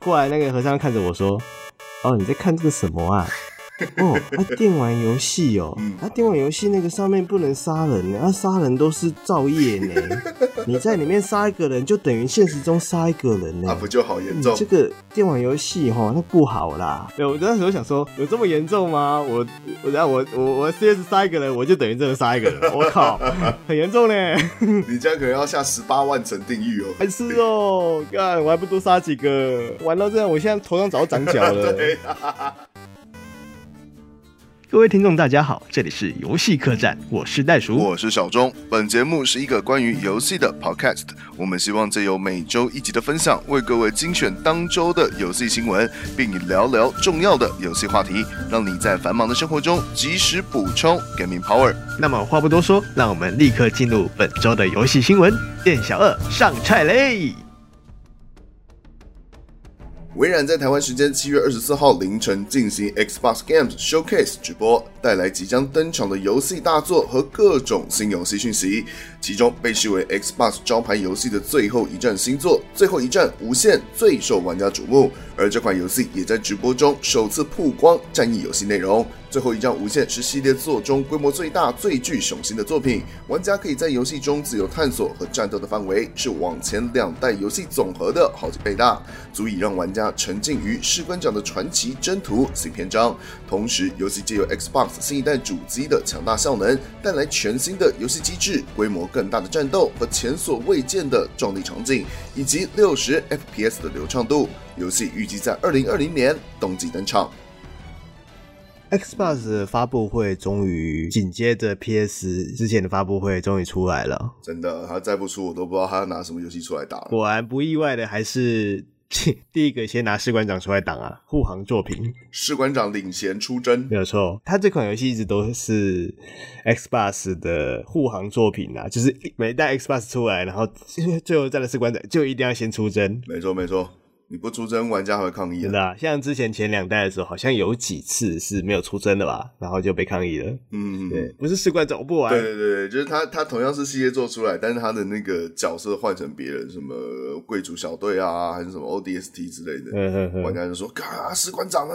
过来那个和尚看着我说：“哦，你在看这个什么啊？” 哦，啊，电玩游戏哦，啊，电玩游戏那个上面不能杀人呢，啊，杀人都是造业呢。你在里面杀一个人，就等于现实中杀一个人呢。那，不就好严重？这个电玩游戏哈，那不好啦。对，我那时候想说，有这么严重吗？我，我，然后我，我，我 CS 杀一个人，我就等于真的杀一个人。我靠，很严重呢。你这样可能要下十八万层地狱哦。还是哦，干，我还不多杀几个？玩到这样，我现在头上早就长角了。对各位听众，大家好，这里是游戏客栈，我是袋鼠，我是小钟。本节目是一个关于游戏的 podcast，我们希望借由每周一集的分享，为各位精选当周的游戏新闻，并聊聊重要的游戏话题，让你在繁忙的生活中及时补充 gaming power。那么话不多说，让我们立刻进入本周的游戏新闻。店小二上菜嘞！微软在台湾时间七月二十四号凌晨进行 Xbox Games Showcase 直播，带来即将登场的游戏大作和各种新游戏讯息。其中被视为 Xbox 招牌游戏的最后一战新作《最后一战无限》最受玩家瞩目，而这款游戏也在直播中首次曝光战役游戏内容。最后一战无限是系列作中规模最大、最具雄心的作品。玩家可以在游戏中自由探索和战斗的范围是往前两代游戏总和的好几倍大，足以让玩家沉浸于士官长的传奇征途新篇章。同时，游戏借由 Xbox 新一代主机的强大效能，带来全新的游戏机制、规模更大的战斗和前所未见的壮丽场景，以及六十 FPS 的流畅度。游戏预计在二零二零年冬季登场。Xbox 的发布会终于紧接着 PS 之前的发布会终于出来了，真的，他再不出我都不知道他要拿什么游戏出来打了。果然不意外的，还是第一个先拿士官长出来挡啊，护航作品。士官长领衔出征，没有错。他这款游戏一直都是 Xbox 的护航作品啊，就是每一代 Xbox 出来，然后 最后再的士官长就一定要先出征。没错，没错。你不出征，玩家还会抗议。真的啊，像之前前两代的时候，好像有几次是没有出征的吧，然后就被抗议了。嗯，对，不是士官走不玩。对对对，就是他，他同样是系列做出来，但是他的那个角色换成别人，什么贵族小队啊，还是什么 ODST 之类的，嗯嗯嗯，玩家就说：“啊，士官长呢？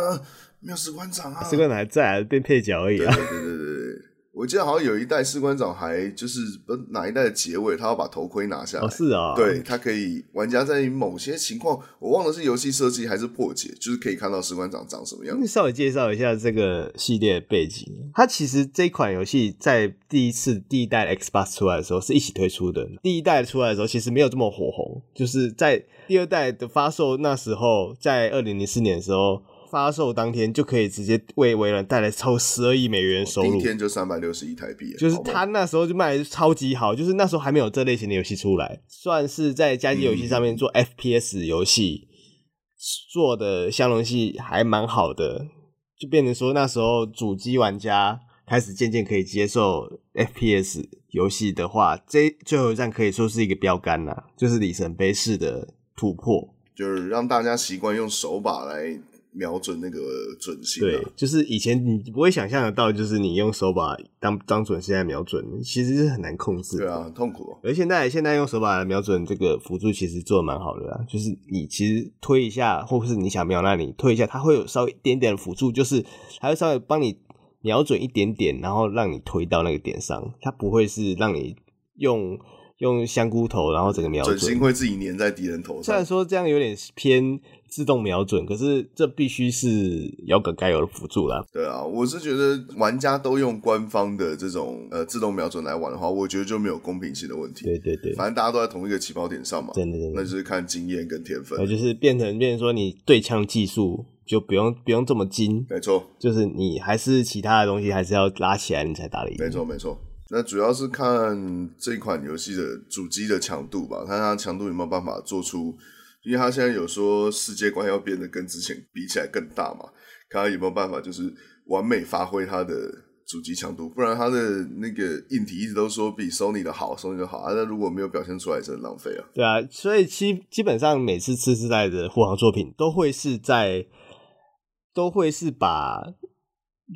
没有士官长啊，士官长还在啊，变配角而已啊。”对对对对对。我记得好像有一代士官长还就是不哪一代的结尾，他要把头盔拿下来。哦，是啊，对，他可以玩家在某些情况，我忘了是游戏设计还是破解，就是可以看到士官长长什么样子。你稍微介绍一下这个系列的背景。它其实这款游戏在第一次第一代 Xbox 出来的时候是一起推出的。第一代出来的时候其实没有这么火红，就是在第二代的发售那时候，在二零零四年的时候。发售当天就可以直接为微软带来超十二亿美元收入，第一天就三百六十亿台币，就是他那时候就卖的超级好，就是那时候还没有这类型的游戏出来，算是在家机游戏上面做 FPS 游戏做的相容性还蛮好的，就变成说那时候主机玩家开始渐渐可以接受 FPS 游戏的话，这最后一站可以说是一个标杆呐，就是里程碑式的突破，就是让大家习惯用手把来。瞄准那个准心，对，就是以前你不会想象得到，就是你用手把当当准心来瞄准，其实是很难控制，对啊，很痛苦哦。而现在现在用手把来瞄准这个辅助，其实做的蛮好的啦，就是你其实推一下，或是你想瞄那里推一下，它会有稍微一点点的辅助，就是它会稍微帮你瞄准一点点，然后让你推到那个点上，它不会是让你用用香菇头，然后整个瞄准，准心会自己粘在敌人头上。虽然说这样有点偏。自动瞄准，可是这必须是摇杆该有的辅助啦。对啊，我是觉得玩家都用官方的这种呃自动瞄准来玩的话，我觉得就没有公平性的问题。对对对，反正大家都在同一个起跑点上嘛。真的真的，那就是看经验跟天分。那就是变成变成说，你对枪技术就不用不用这么精。没错，就是你还是其他的东西还是要拉起来，你才打得赢。没错没错，那主要是看这款游戏的主机的强度吧，看它强度有没有办法做出。因为他现在有说世界观要变得跟之前比起来更大嘛，看它有没有办法就是完美发挥它的主机强度，不然它的那个硬体一直都说比 Sony 的好，Sony 的好，啊，那如果没有表现出来，真的浪费啊。对啊，所以基基本上每次次世代的护航作品都会是在，都会是把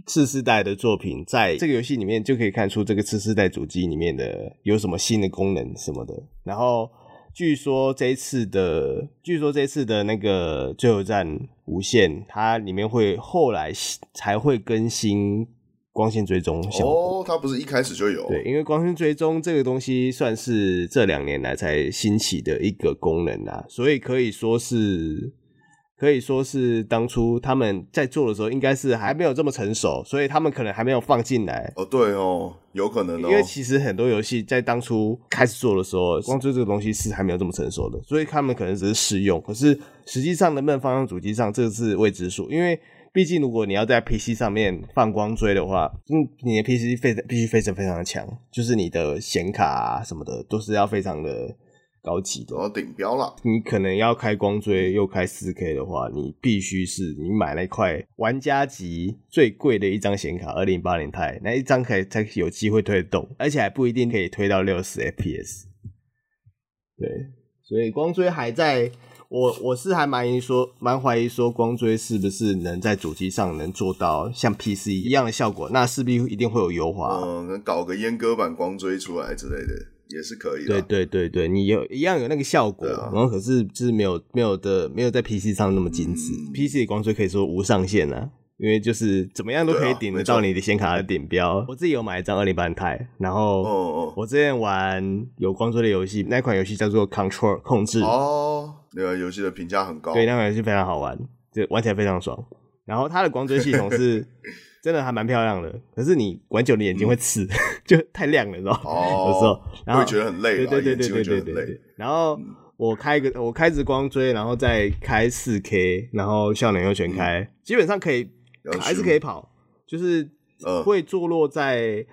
次世代的作品在这个游戏里面就可以看出这个次世代主机里面的有什么新的功能什么的，然后。据说这一次的，据说这一次的那个最后战无限，它里面会后来才会更新光线追踪效果。哦，它不是一开始就有？对，因为光线追踪这个东西算是这两年来才兴起的一个功能啊，所以可以说是。可以说是当初他们在做的时候，应该是还没有这么成熟，所以他们可能还没有放进来。哦，对哦，有可能哦。因为其实很多游戏在当初开始做的时候，光追这个东西是还没有这么成熟的，所以他们可能只是试用。可是实际上能不能放上主机上，这个是未知数。因为毕竟如果你要在 PC 上面放光追的话，嗯，你的 PC 非必须非常非常的强，就是你的显卡啊什么的都是要非常的。高级的，都要顶标了。你可能要开光追又开四 K 的话，你必须是你买了一块玩家级最贵的一张显卡，二零八零 i 那一张可以才有机会推得动，而且还不一定可以推到六十 FPS。对，所以光追还在，我我是还蛮疑说，蛮怀疑说光追是不是能在主机上能做到像 PC 一样的效果？那势必一定会有优化，嗯，能搞个阉割版光追出来之类的。也是可以的，对对对对，你有一样有那个效果，啊、然后可是就是没有没有的没有在 PC 上那么精致。嗯、PC 的光追可以说无上限啊，因为就是怎么样都可以顶得到你的显卡的顶标。啊、我自己有买一张二零八零钛，然后我之前玩有光追的游戏，那款游戏叫做 Control 控制哦，那个游戏的评价很高，对，那款游戏非常好玩，就玩起来非常爽。然后它的光追系统是。真的还蛮漂亮的，可是你玩久了眼睛会刺，嗯、就太亮了，你知道吗？哦，有时候。然后会觉得很累，对对对对对对对，然后我开个我开直光追，然后再开四 K，然后效能又全开，嗯、基本上可以还是可以跑，就是会坐落在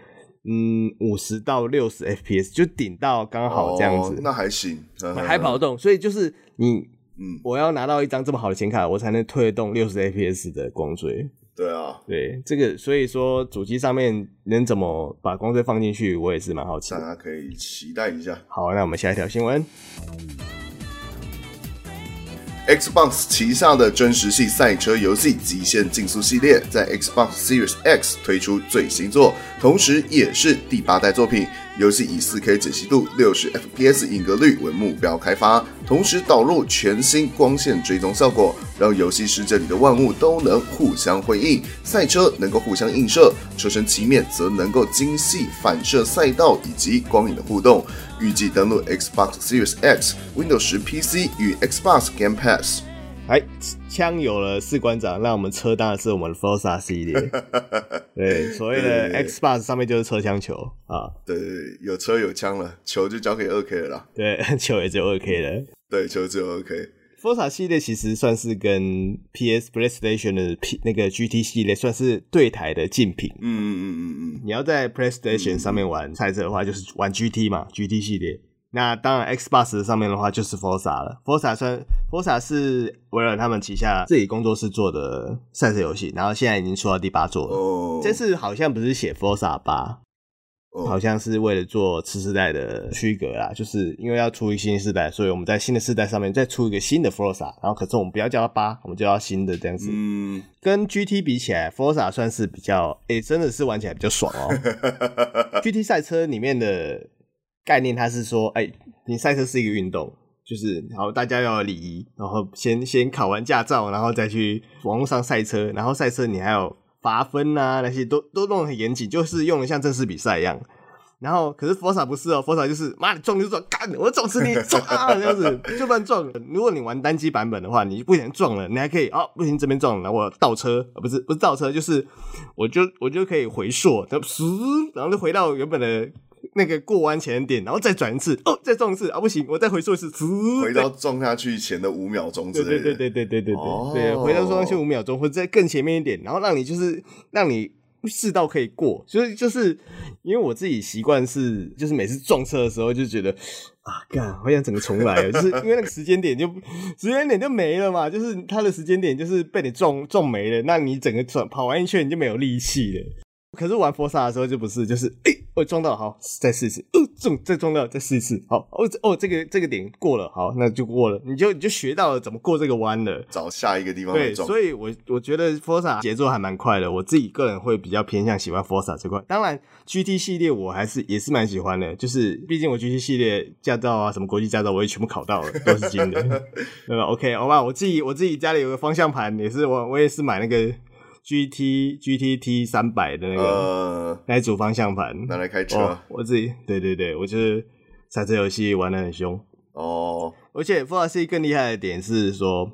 嗯五十到六十 FPS，就顶到刚好这样子，哦、那还行，还跑得动。所以就是你嗯，我要拿到一张这么好的显卡，我才能推得动六十 FPS 的光追。对啊，对这个，所以说主机上面能怎么把光追放进去，我也是蛮好奇的，大家可以期待一下。好，那我们下一条新闻。Xbox 旗下的真实系赛车游戏《极限竞速》系列在 Xbox Series X 推出最新作，同时也是第八代作品。游戏以 4K 解析度、60 FPS 影格率为目标开发，同时导入全新光线追踪效果，让游戏世界里的万物都能互相辉映。赛车能够互相映射，车身漆面则能够精细反射赛道以及光影的互动。预计登陆 Xbox Series X、Windows 10 PC 与 Xbox Game Pass。哎，枪有了士官长，那我们车当然是我们的 f o r s a 系列。对，所谓的 Xbox 上面就是车枪球啊。对对对，有车有枪了，球就交给二 K 了啦。对，球也只有二 K 了。对，球只有二 K。Forza 系列其实算是跟 PS PlayStation 的 P 那个 GT 系列算是对台的竞品。嗯嗯嗯嗯嗯。你要在 PlayStation 上面玩赛车的话，就是玩 GT 嘛，GT 系列。那当然，Xbox 上面的话就是 Forza 了。Forza 算 Forza 是微软他们旗下自己工作室做的赛车游戏，然后现在已经出到第八座了。Oh. 这次好像不是写 Forza 八，oh. 好像是为了做次世代的区隔啦。就是因为要出一新世代，所以我们在新的世代上面再出一个新的 Forza，然后可是我们不要叫它八，我们就叫新的这样子。嗯，mm. 跟 GT 比起来，Forza 算是比较，诶、欸，真的是玩起来比较爽哦。GT 赛车里面的。概念它是说，哎、欸，你赛车是一个运动，就是然后，大家要有礼仪，然后先先考完驾照，然后再去网络上赛车，然后赛车你还有罚分呐，那些都都弄得很严谨，就是用的像正式比赛一样。然后可是佛萨不是哦佛萨就是妈你撞就撞，干我撞死你撞 啊这样子就乱撞。如果你玩单机版本的话，你不行撞了，你还可以哦，不行这边撞了，我倒车，不是不是倒车，就是我就我就可以回溯，然后然后就回到原本的。那个过弯前点，然后再转一次，哦，再撞一次啊，不行，我再回溯一次，回到撞下去前的五秒钟之类的，对对对对对对对，对，回到撞下去五秒钟，或者在更前面一点，然后让你就是让你试到可以过，所以就是因为我自己习惯是，就是每次撞车的时候就觉得啊，干，我想整个重来，就是因为那个时间点就时间点就没了嘛，就是它的时间点就是被你撞撞没了，那你整个转跑完一圈你就没有力气了。可是玩 Forza 的时候就不是，就是哎、欸，我撞到好，再试一次，呃，中，再撞到，再试一次，好，哦哦，这个这个点过了，好，那就过了，你就你就学到了怎么过这个弯了，找下一个地方对，所以我我觉得 Forza 节奏还蛮快的，我自己个人会比较偏向喜欢 Forza 这块。当然，GT 系列我还是也是蛮喜欢的，就是毕竟我 GT 系列驾照啊，什么国际驾照我也全部考到了，都是金的，对吧？OK，好吧，我自己我自己家里有个方向盘，也是我我也是买那个。G T G T T 三百的那个、呃、那一组方向盘拿来开车、哦，我自己对对对，我就是赛车游戏玩的很凶哦。而且 Forza C 更厉害的点是说，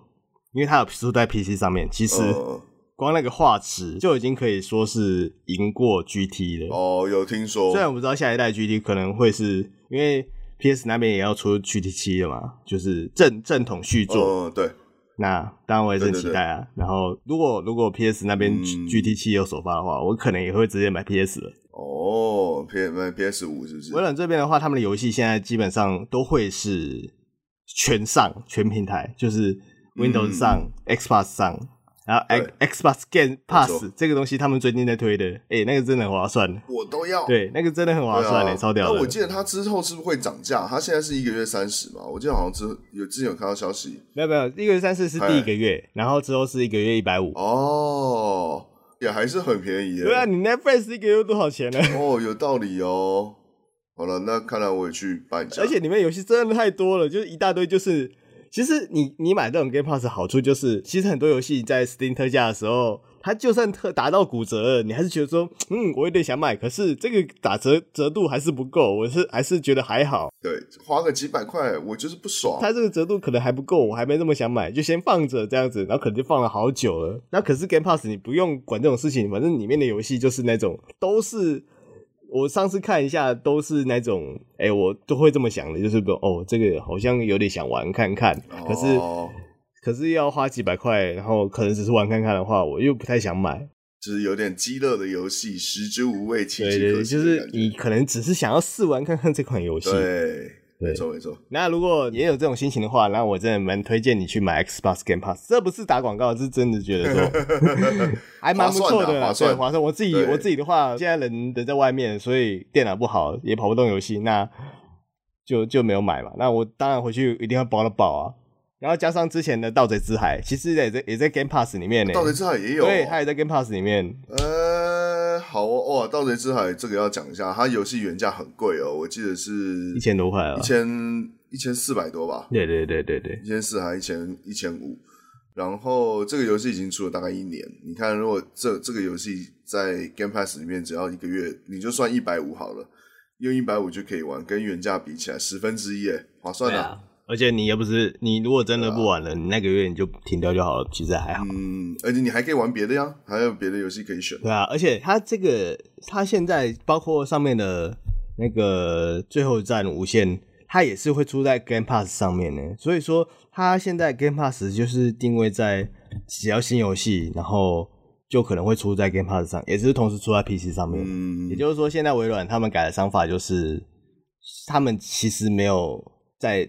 因为它有出在 P C 上面，其实光那个画质就已经可以说是赢过 G T 了。哦，有听说，虽然我不知道下一代 G T 可能会是因为 P S 那边也要出 G T 七了嘛，就是正正统续作。嗯，对。那当然我也很期待啊。对对对，然后如果如果 PS 那边 GT 七有首发的话，嗯，我可能也会直接买 PS 了。哦，P 买 PS 五是不是？微软这边的话，他们的游戏现在基本上都会是全上全平台，就是 Windows 上、嗯、Xbox 上。然后 Xbox Game Pass 这个东西，他们最近在推的，哎、欸，那个真的很划算。我都要。对，那个真的很划算嘞、啊，超屌的。那我记得它之后是不是会涨价？它现在是一个月三十嘛？我记得好像之有之前有看到消息。没有没有，一个月三十是第一个月，然后之后是一个月一百五。哦，也还是很便宜。对啊，你 Netflix 一个月多少钱呢？哦，有道理哦。好了，那看来我也去办一下。而且里面游戏真的太多了，就是一大堆，就是。其实你你买这种 Game Pass 好处就是，其实很多游戏在 Steam 特价的时候，它就算特达到骨折了，你还是觉得说，嗯，我有点想买，可是这个打折折度还是不够，我是还是觉得还好。对，花个几百块，我就是不爽。它这个折度可能还不够，我还没那么想买，就先放着这样子，然后可能就放了好久了。那可是 Game Pass 你不用管这种事情，反正里面的游戏就是那种都是。我上次看一下，都是那种，哎、欸，我都会这么想的，就是说，哦，这个好像有点想玩看看，可是，哦、可是要花几百块，然后可能只是玩看看的话，我又不太想买，就是有点鸡肋的游戏，食之无味，弃之可惜。对对，就是你可能只是想要试玩看看这款游戏。对。没错没错，那如果也有这种心情的话，那我真的蛮推荐你去买 Xbox Game Pass。这不是打广告，是真的觉得说 还蛮不错的，划算，划算。我自己我自己的话，现在人人在外面，所以电脑不好，也跑不动游戏，那就就没有买嘛。那我当然回去一定要包了保啊。然后加上之前的《盗贼之海》，其实也在也在 Game Pass 里面呢。盗贼之海也有，对，它也在 Game Pass 里面。呃，好哦，哇，《盗贼之海》这个要讲一下，它游戏原价很贵哦，我记得是一千多块啊，一千一千四百多吧？对对对对对，一千四还一千一千五。然后这个游戏已经出了大概一年，你看，如果这这个游戏在 Game Pass 里面只要一个月，你就算一百五好了，用一百五就可以玩，跟原价比起来十分之一，哎，划算啊。而且你也不是你，如果真的不玩了，啊，你那个月你就停掉就好了，其实还好。嗯，而且你还可以玩别的呀，还有别的游戏可以选。对啊，而且它这个它现在包括上面的那个最后一战无限，它也是会出在 Game Pass 上面的。所以说，它现在 Game Pass 就是定位在只要新游戏，然后就可能会出在 Game Pass 上，也是同时出在 PC 上面。嗯，也就是说，现在微软他们改的想法就是，他们其实没有在。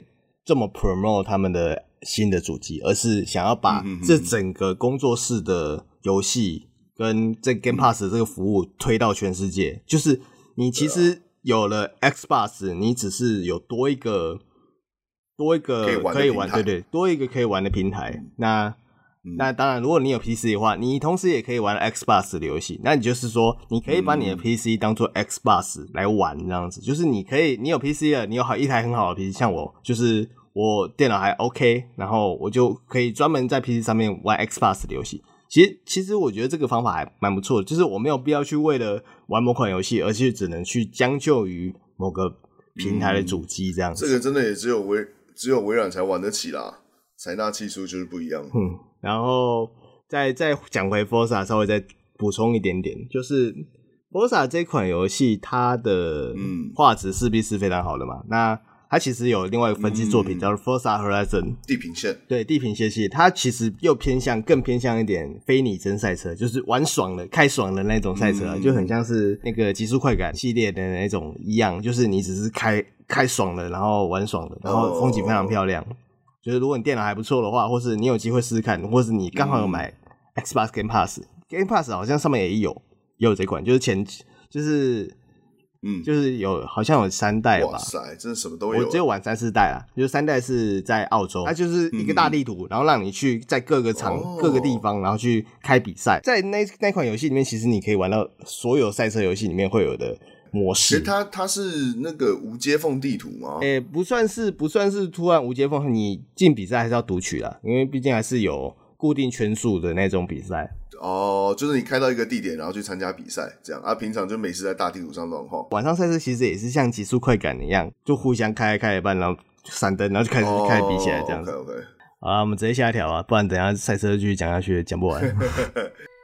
这么 promote 他们的新的主机，而是想要把这整个工作室的游戏跟这 Game Pass 的这个服务推到全世界。就是你其实有了 Xbox，你只是有多一个多一个可以玩，对对，多一个可以玩的平台。那那当然，如果你有 PC 的话，你同时也可以玩 Xbox 的游戏。那你就是说，你可以把你的 PC 当做 Xbox 来玩，这样子。就是你可以，你有 PC 了，你有好一台很好的 PC，像我就是。我电脑还 OK，然后我就可以专门在 PC 上面玩 Xbox 的游戏。其实，其实我觉得这个方法还蛮不错的，就是我没有必要去为了玩某款游戏，而且只能去将就于某个平台的主机这样子。嗯，这个真的也只有微只有微软才玩得起啦，采纳技术就是不一样。嗯，然后再再讲回 Forza，稍微再补充一点点，就是 Forza 这款游戏它的嗯画质势必是非常好的嘛，那。它其实有另外一个分支作品、嗯、叫做《Forza Horizon》地平线，对地平线系，它其实又偏向更偏向一点非拟真赛车，就是玩爽的、开爽的那种赛车、嗯，就很像是那个极速快感系列的那种一样，就是你只是开开爽的，然后玩爽的，然后风景非常漂亮。哦、就是如果你电脑还不错的话，或是你有机会试试看，或是你刚好有买 Xbox Game Pass，Game Pass 好像上面也有，也有这款，就是前就是。嗯，就是有好像有三代吧。哇塞，真的什么都有。我只有玩三四代啦，就是三代是在澳洲，它就是一个大地图，嗯、然后让你去在各个场、哦、各个地方，然后去开比赛。在那那款游戏里面，其实你可以玩到所有赛车游戏里面会有的模式。其实它它是那个无接缝地图吗？诶、欸，不算是不算是突然无接缝，你进比赛还是要读取啦，因为毕竟还是有固定圈数的那种比赛。哦，就是你开到一个地点，然后去参加比赛，这样啊。平常就没事在大地图上乱晃。晚上赛车其实也是像极速快感一样，就互相开开一半，然后闪灯，然后就开始、哦、开始比起来这样子。OK OK。好，我们直接下一条啊，不然等下赛车继续讲下去讲不完。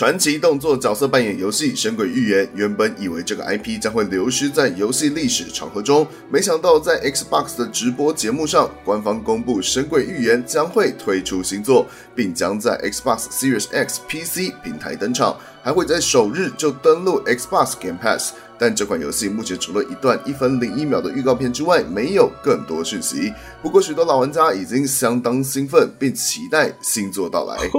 传奇动作角色扮演游戏《神鬼预言》原本以为这个 IP 将会流失在游戏历史长河中，没想到在 Xbox 的直播节目上，官方公布《神鬼预言》将会推出新作，并将在 Xbox Series X PC 平台登场，还会在首日就登录 Xbox Game Pass。但这款游戏目前除了一段一分零一秒的预告片之外，没有更多讯息。不过，许多老玩家已经相当兴奋，并期待新作到来。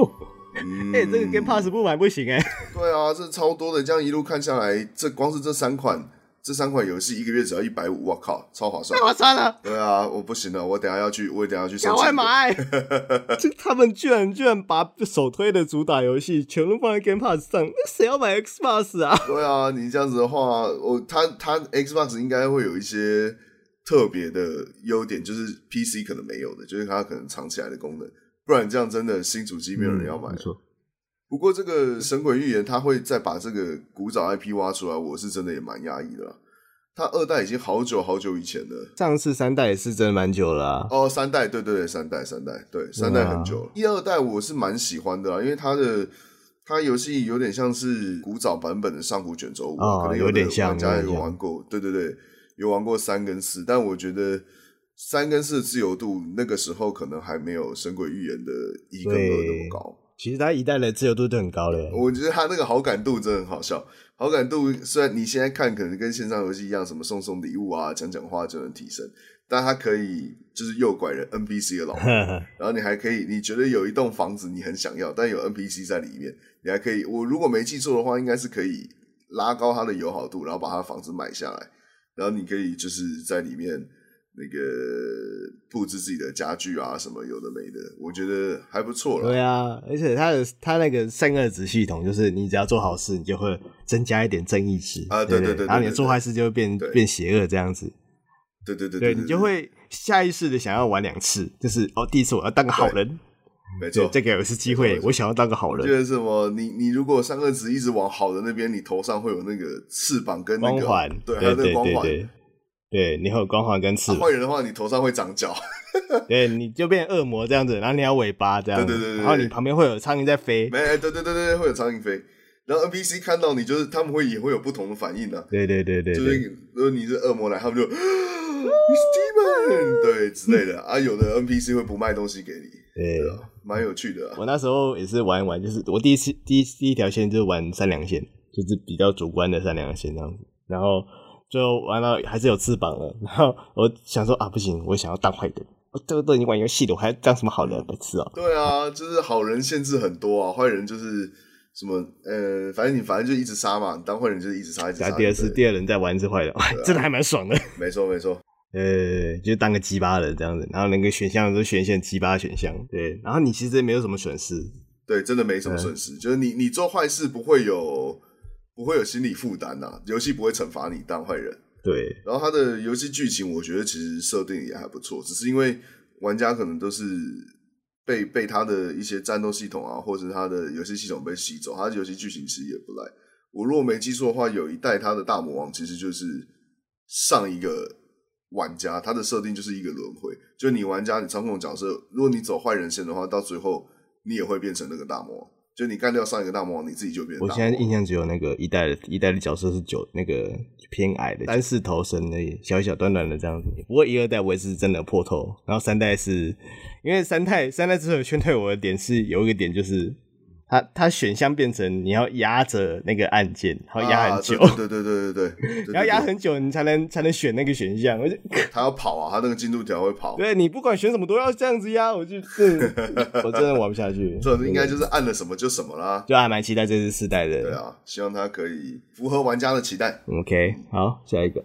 哎、这个 Game Pass 不买不行哎、欸。对啊，这超多的，这样一路看下来，这光是这三款，这三款游戏一个月只要一百五，我靠，超划算！太划算了。对啊，我不行了，我等下要去，我等下要去。赶快买！这他们居然居然把首推的主打游戏全部放在 Game Pass 上，那谁要买 Xbox 啊？对啊，你这样子的话，我他他 Xbox 应该会有一些特别的优点，就是 PC 可能没有的，就是它可能藏起来的功能。不然这样真的新主机没有人要买。嗯、没错。不过这个《神鬼预言》他会再把这个古早 IP 挖出来，我是真的也蛮压抑的啦。他二代已经好久好久以前了，上次三代也是真的蛮久了啊。哦，三代，对对对，三代三代，对三代很久了。一、啊、二代我是蛮喜欢的啦，因为它的它游戏有点像是古早版本的上古卷轴五，哦，可能有点像。玩家有玩过，对对对，有玩过三跟四，但我觉得。三跟四的自由度，那个时候可能还没有《神鬼预言》的一跟二那么高。其实它一代的自由度都很高嘞。我觉得它那个好感度真的很好笑。好感度虽然你现在看可能跟线上游戏一样，什么送送礼物啊、讲讲话就能提升，但它可以就是诱拐人 NPC 的老婆，然后你还可以，你觉得有一栋房子你很想要，但有 NPC 在里面，你还可以。我如果没记错的话，应该是可以拉高它的友好度，然后把它的房子买下来，然后你可以就是在里面。那个布置自己的家具啊，什么有的没的，我觉得还不错了。对啊，而且它的它那个善恶值系统，就是你只要做好事，你就会增加一点正义值啊，对对对，然后你做坏事就会变变邪恶这样子。对对对对，你就会下意识的想要玩两次，就是哦，第一次我要当个好人，没错，再给我一次机会，我想要当个好人。就是什么，你你如果善恶值一直往好的那边，你头上会有那个翅膀跟那个光环，对，还有那个光环。对，你会有光环跟刺。坏、啊、人的话，你头上会长角。对，你就变恶魔这样子，然后你要尾巴这样子。对对对，对然后你旁边会有苍蝇在飞。没，对对对对，会有苍蝇飞。然后 NPC 看到你，就是他们会也会有不同的反应的、啊。对对对对，就是如果你是恶魔来，他们就你是 Demon 对之类的啊。有的 NPC 会不卖东西给你，对，蛮有趣的、啊。我那时候也是玩一玩，就是我第一次第一第一条线就是玩三良线，就是比较主观的三良线这样子，然后。最后玩到还是有翅膀了，然后我想说啊，不行，我想要当坏人。我这个都已经玩游戏了，我还要当什么好人？白痴啊！对啊，就是好人限制很多啊，坏人就是什么呃，反正你反正就一直杀嘛，你当坏人就是一直杀一直杀。第二次第二人再玩一次坏人，啊、真的还蛮爽的。没错没错，呃，就当个鸡巴人这样子，然后那个选项都选一些鸡巴选项，对，然后你其实也没有什么损失，对，真的没什么损失，就是你你做坏事不会有。不会有心理负担呐，游戏不会惩罚你当坏人。对，然后它的游戏剧情，我觉得其实设定也还不错，只是因为玩家可能都是被被他的一些战斗系统啊，或者他的游戏系统被吸走，他的游戏剧情其实也不赖。我如果没记错的话，有一代他的大魔王其实就是上一个玩家，他的设定就是一个轮回，就你玩家你操控角色，如果你走坏人线的话，到最后你也会变成那个大魔王。就你干掉上一个大魔王，你自己就变。我现在印象只有那个一代的，一代的角色是九那个偏矮的，单四头身的，小小短短的这样子。不过一二代我也是真的破头，然后三代是因为三代三代之所以劝退我的点是有一个点就是它它选项变成你要压着那个按键，然后压很久，啊、对对对对对对，你 要压很久你才能才能选那个选项。我就他要跑啊，他那个进度条会跑。对，你不管选什么都要这样子压，我就真我真的玩不下去。这应该就是按了什么就什么啦，就还蛮期待这次四代的。对啊，希望它可以符合玩家的期待。OK，好，下一个。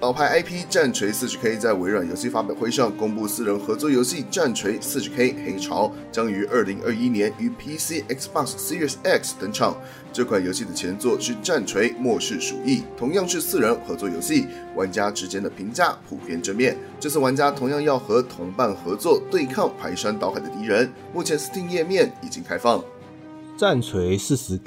老牌 IP《战锤 40K》在微软游戏发表会上公布四人合作游戏《战锤 40K 黑潮》将于二零二一年于 PC、Xbox Series X 登场。这款游戏的前作是《战锤末世鼠疫》，同样是四人合作游戏，玩家之间的评价普遍正面。这次玩家同样要和同伴合作对抗排山倒海的敌人。目前 Steam 页面已经开放。《战锤 40K》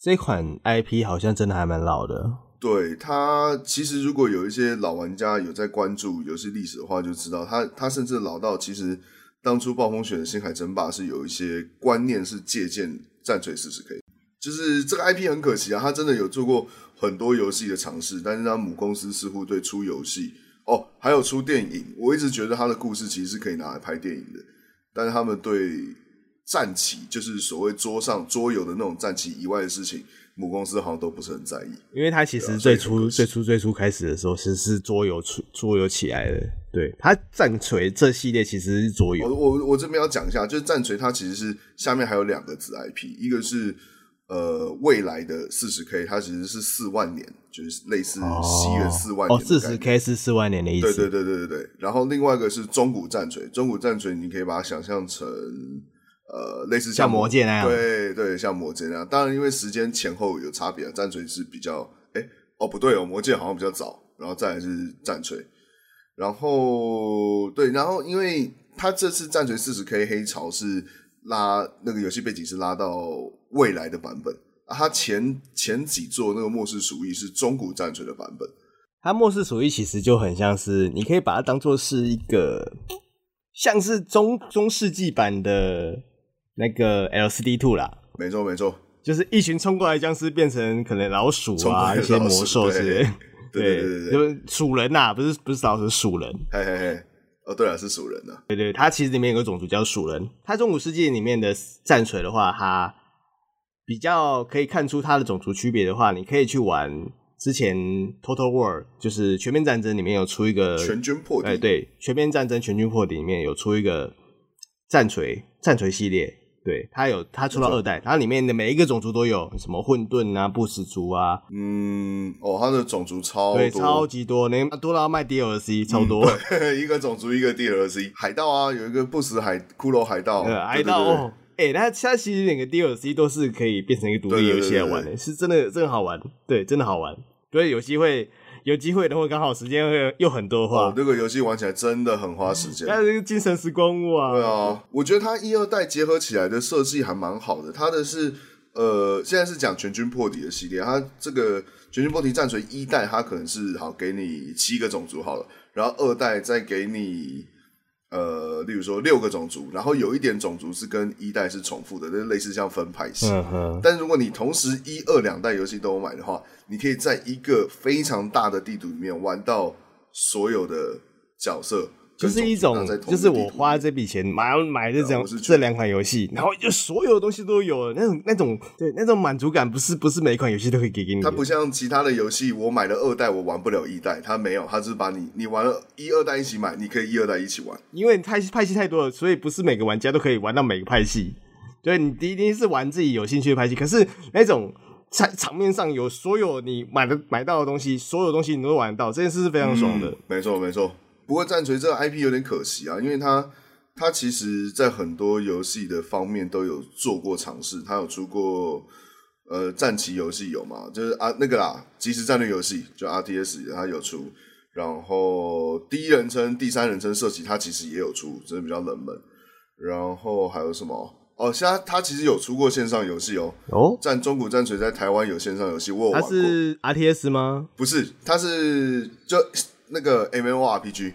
这款 IP 好像真的还蛮老的。对他，其实如果有一些老玩家有在关注游戏历史的话，就知道他他甚至老到其实当初暴风雪的星海争霸是有一些观念是借鉴战锤 40K，就是这个 IP 很可惜啊，他真的有做过很多游戏的尝试，但是他母公司似乎对出游戏哦，还有出电影，我一直觉得他的故事其实是可以拿来拍电影的，但是他们对战棋，就是所谓桌上桌游的那种战棋以外的事情。母公司好像都不是很在意，因为他其实最初、最初、最初开始的时候，其实是桌游出桌游起来的。对，他战锤这系列其实是桌游。我我我这边要讲一下，就是战锤它其实是下面还有两个子 IP，一个是呃未来的四十 K，它其实是四万年，就是类似西元四万年。哦，四十 K 是四万年的意思。对对对对对对。然后另外一个是中古战锤，中古战锤你可以把它想象成。呃，类似像魔戒那样，对对，像魔戒那样。当然，因为时间前后有差别啊，战锤是比较，哎、欸，哦不对哦，魔戒好像比较早，然后再来是战锤，然后对，然后因为他这次战锤四十 K 黑潮是拉那个游戏背景是拉到未来的版本啊，他前前几座那个末世鼠疫是中古战锤的版本，他末世鼠疫其实就很像是，你可以把它当做是一个像是中中世纪版的。那个 LCD Two 啦，没错没错，就是一群冲过来僵尸变成可能老鼠啊，一些魔兽之类，对对对对，就是鼠人呐、啊，不是不是老鼠，是鼠人，嘿嘿嘿，哦对了，是鼠人呐、啊，对，对对，它其实里面有个种族叫鼠人，它中古世界里面的战锤的话，它比较可以看出它的种族区别的话，你可以去玩之前 Total War，就是全面战争里面有出一个全军破敌，哎对，全面战争全军破敌里面有出一个战锤战锤系列。对，它有，它出到二代，它里面的每一个种族都有，什么混沌啊、不死族啊，嗯，哦，它的种族超多，对，超级多，那多到要卖 DLC，超多，嗯、一个种族一个 DLC，海盗啊，有一个不死海骷髅海盗，海盗哦，哎、欸，它它其实每个 DLC 都是可以变成一个独立游戏来玩的，是真的，真的好玩，对，真的好玩，所以，有机会。有机会的话，刚好时间会又很多话。哦，这个游戏玩起来真的很花时间。但是个精神时光屋啊。对啊，我觉得它一二代结合起来的设计还蛮好的。它的是呃，现在是讲全军破敌的系列，它这个全军破敌战锤一代，它可能是好给你七个种族好了，然后二代再给你。呃，例如说六个种族，然后有一点种族是跟一代是重复的，就是类似像分派系。但如果你同时一二两代游戏都有买的话，你可以在一个非常大的地图里面玩到所有的角色。就是一种，就是我花这笔钱买买这种这两款游戏，然后就所有的东西都有那种那种对那种满足感，不是不是每一款游戏都可以给给你。它不像其他的游戏，我买了二代我玩不了一代，它没有，它就是把你你玩了一二代一起买，你可以一二代一起玩。因为派派系太多了，所以不是每个玩家都可以玩到每个派系。对，你第一定是玩自己有兴趣的派系，可是那种场场面上有所有你买的买到的东西，所有东西你都玩得到，这件事是非常爽的。嗯、没错，没错。不过战锤这个 IP 有点可惜啊，因为它它其实在很多游戏的方面都有做过尝试，它有出过呃战棋游戏有嘛，就是啊那个啦即时战略游戏就 RTS 它有出，然后第一人称、第三人称射击它其实也有出，只是比较冷门。然后还有什么？哦，现在它其实有出过线上游戏哦。哦，战中古战锤在台湾有线上游戏，我有玩过。它是 RTS 吗？不是，它是就。那个 MMORPG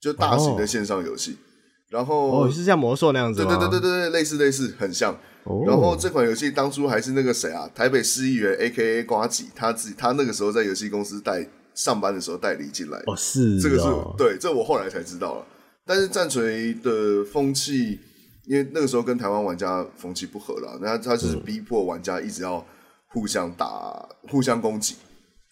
就大型的线上游戏，哦，然后哦是像魔兽那样子，对对对对对，类似类似很像。哦，然后这款游戏当初还是那个谁啊，台北市议员 AKA 瓜吉，他自己他那个时候在游戏公司带上班的时候代理进来。哦，是这个是对，这我后来才知道了。但是战锤的风气，因为那个时候跟台湾玩家风气不合了，那他就是逼迫玩家一直要互相打、互相攻击。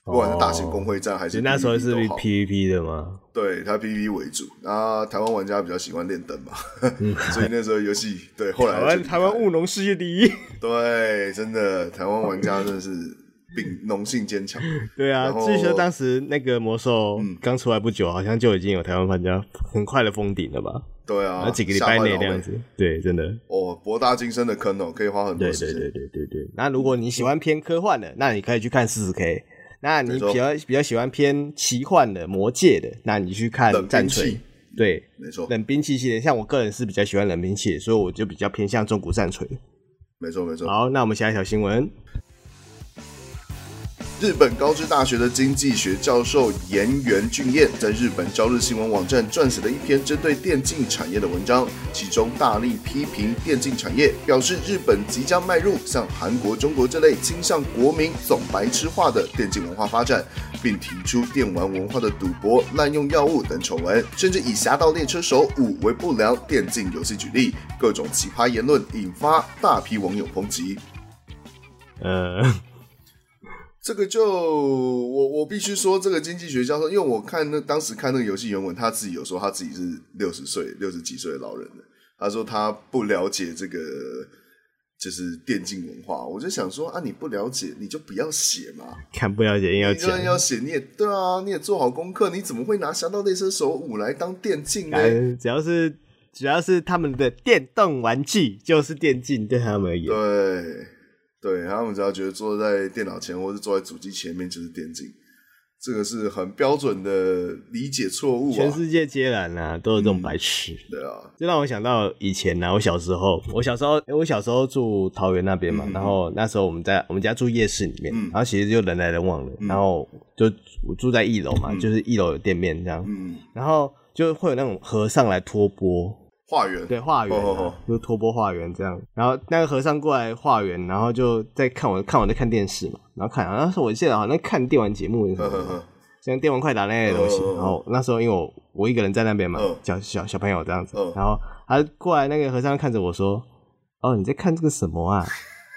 不管是大型公会战还是 PVP 那时候是 PVP 的吗？对，它 PVP 为主。那台湾玩家比较喜欢练灯嘛，嗯、所以那时候游戏对后来台湾台湾务农世界第一。对，真的台湾玩家真的是秉农性坚强。对啊，据说当时那个魔兽刚出来不久，好像就已经有台湾玩家很快的封顶了吧？对啊，几个礼拜内这样子。对，真的哦，博大精深的坑哦，可以花很多时间。对对对对对对。那如果你喜欢偏科幻的，那你可以去看四十 K。那你比较比较喜欢偏奇幻的魔界的，那你去看战锤，对，没错，冷兵器系列。像我个人是比较喜欢冷兵器，所以我就比较偏向中古战锤。没错没错。好，那我们下一条新闻。日本高知大学的经济学教授岩原俊彦在日本朝日新闻网站撰写了一篇针对电竞产业的文章，其中大力批评电竞产业，表示日本即将迈入像韩国、中国这类倾向国民总白痴化的电竞文化发展，并提出电玩文化的赌博、滥用药物等丑闻，甚至以《侠盗猎车手五》为不良电竞游戏举例，各种奇葩言论引发大批网友抨击。呃。这个就我我必须说，这个经济学教授，因为我看那当时看那个游戏原文，他自己有说他自己是六十岁、六十几岁的老人的，他说他不了解这个就是电竞文化，我就想说啊，你不了解你就不要写嘛，看不了解硬要讲，要写你也对啊，你也做好功课，你怎么会拿《侠盗猎车手五》来当电竞呢？只要是只要是他们的电动玩具就是电竞，对他们而言，对。对，他们只要觉得坐在电脑前或者坐在主机前面就是电竞，这个是很标准的理解错误啊。全世界皆然啊，都有这种白痴。嗯、对啊，这让我想到以前呢、啊，我小时候，我小时候，我小时候住桃园那边嘛，嗯、然后那时候我们在我们家住夜市里面，嗯、然后其实就人来人往的，嗯、然后就我住在一楼嘛，嗯、就是一楼有店面这样，嗯、然后就会有那种和尚来托钵。化缘。对化缘，就托钵化缘这样。然后那个和尚过来化缘，然后就在看我看我在看电视嘛，然后看，然后说我记得好像看电玩节目什么。的，像电玩快打那类的东西。然后那时候因为我我一个人在那边嘛，小小小朋友这样子，然后他过来那个和尚看着我说：“哦，你在看这个什么啊？”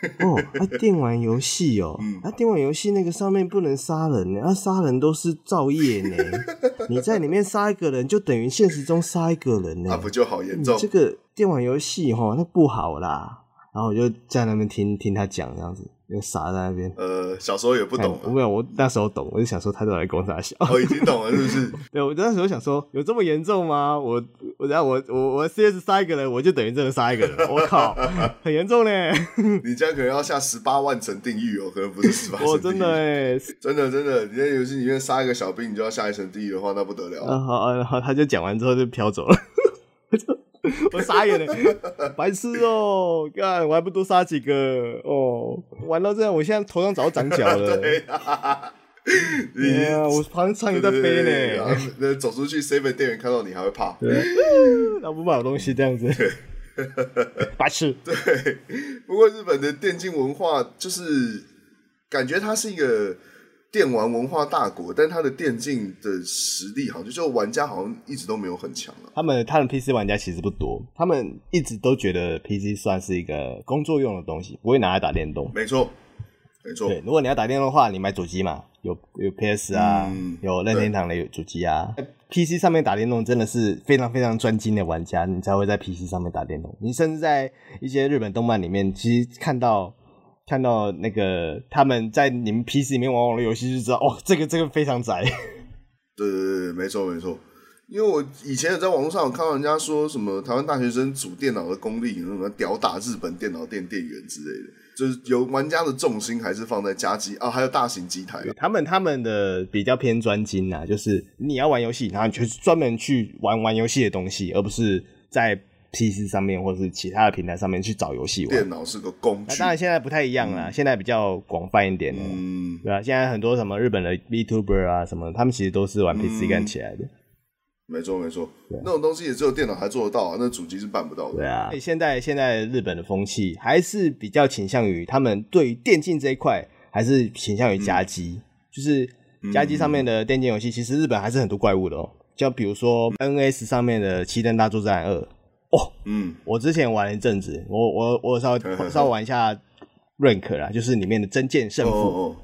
哦，啊，电玩游戏哦，啊，电玩游戏那个上面不能杀人呢，啊，杀人都是造业呢。你在里面杀一个人，就等于现实中杀一个人呢。那不就好严重？这个电玩游戏哈，那不好啦。然后我就在那边听听他讲这样子。就傻在那边。呃，小时候也不懂。我没有，我那时候懂，我就想说他都来攻啥小。我已经懂了，是不是？对，我那时候想说，有这么严重吗？我，我然后我我我 CS 杀一个人，我就等于真的杀一个人。我靠，很严重嘞！你这样可能要下十八万层地狱哦，可能不是十八层。我真的哎，真的 真的，你在游戏里面杀一个小兵，你就要下一层地狱的话，那不得了。啊好，然后他就讲完之后就飘走了。我傻眼了，白痴哦！干，我还不多杀几个哦？玩到这样，我现在头上早长角了。对啊，我旁边苍蝇在飞呢。那走出去，seven 店员看到你还会怕？那不买东西这样子，白痴。对，不过日本的电竞文化就是感觉它是一个。电玩文化大国，但他的电竞的实力好像就玩家好像一直都没有很强了。他们他们 PC 玩家其实不多，他们一直都觉得 PC 算是一个工作用的东西，不会拿来打电动。没错，没错。对，如果你要打电动的话，你买主机嘛，有有 PS 啊，嗯、有任天堂的主机啊。PC 上面打电动真的是非常非常专精的玩家，你才会在 PC 上面打电动。你甚至在一些日本动漫里面，其实看到。看到那个他们在你们 PC 里面玩网络游戏，就知道哦，这个这个非常宅。对对对，没错没错。因为我以前也在网络上有看到人家说什么台湾大学生组电脑的功力，什么屌打日本电脑店店员之类的，就是有玩家的重心还是放在家机啊，还有大型机台。他们他们的比较偏专精啊，就是你要玩游戏，然后你就专门去玩玩游戏的东西，而不是在。PC 上面或是其他的平台上面去找游戏玩，电脑是个工具。当然现在不太一样啦，嗯、现在比较广泛一点的，嗯，对吧、啊？现在很多什么日本的 VTuber 啊什么，他们其实都是玩 PC 干起来的。没错没错，那种东西也只有电脑才做得到啊，那主机是办不到的。对啊，现在现在日本的风气还是比较倾向于他们对于电竞这一块还是倾向于夹击，嗯、就是夹击上面的电竞游戏，其实日本还是很多怪物的哦。就比如说 NS 上面的《七灯大作战二》哦，嗯，我之前玩了一阵子，我我我稍微稍微玩一下 rank 啦，就是里面的真剑胜负。哦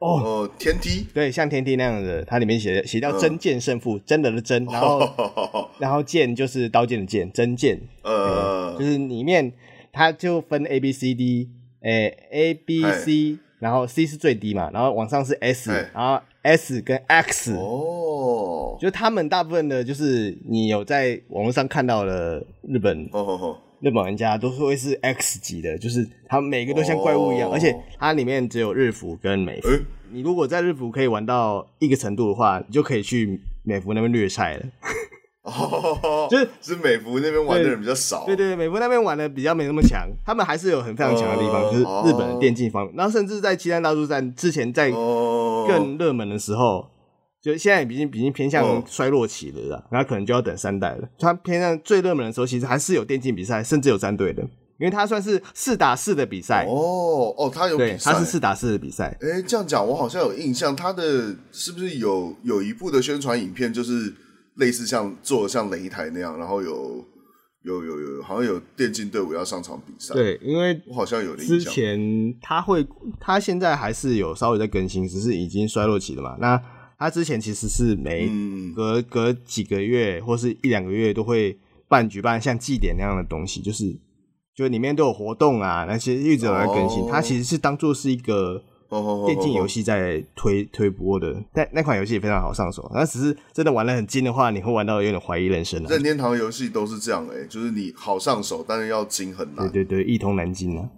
哦，哦，天梯，对，像天梯那样的，它里面写写叫真剑胜负，真的的真，然后哦。然后剑就是刀剑的剑，真剑，呃，就是里面它就分 A B C D，诶 A B C，然后 C 是最低嘛，然后往上是 S，嘿然后 S 跟 X，哦，就他们大部分的，就是你有在网络上看到的日本哦哦哦，日本玩家都是会是 X 级的，就是他们每个都像怪物一样，哦而且它里面只有日服跟美服。诶你如果在日服可以玩到一个程度的话，你就可以去美服那边虐菜了。哦，就是是美服那边玩的人比较少，对对对，美服那边玩的比较没那么强，他们还是有很非常强的地方，哦就是日本的电竞方面。然后甚至在《七三大作战》之前，在哦，更热门的时候，就现在已经已经偏向哦衰落期了啦，然后可能就要等三代了。它偏向最热门的时候，其实还是有电竞比赛，甚至有战队的，因为它算是四打四的比赛。哦哦，它有比对，赛，它是四打四的比赛。哎，这样讲我好像有印象，它的是不是有有一部的宣传影片，就是类似像做像擂台那样，然后有有有有，好像有电竞队伍要上场比赛。，对，因为我好像有之。前他会，他现在还是有稍微在更新，只是已经衰落期了嘛。那他之前其实是每嗯隔隔几个月或是一两个月都会办举办像祭典那样的东西，就是就里面都有活动啊，那些一直有在更新。哦它其实是当做是一个电竞游戏在推推播的，但那款游戏也非常好上手。那只是真的玩的很精的话，你会玩到有点怀疑人生啊。任天堂游戏都是这样哎、就是你好上手，但是要精很难。对对对，一通难精啊。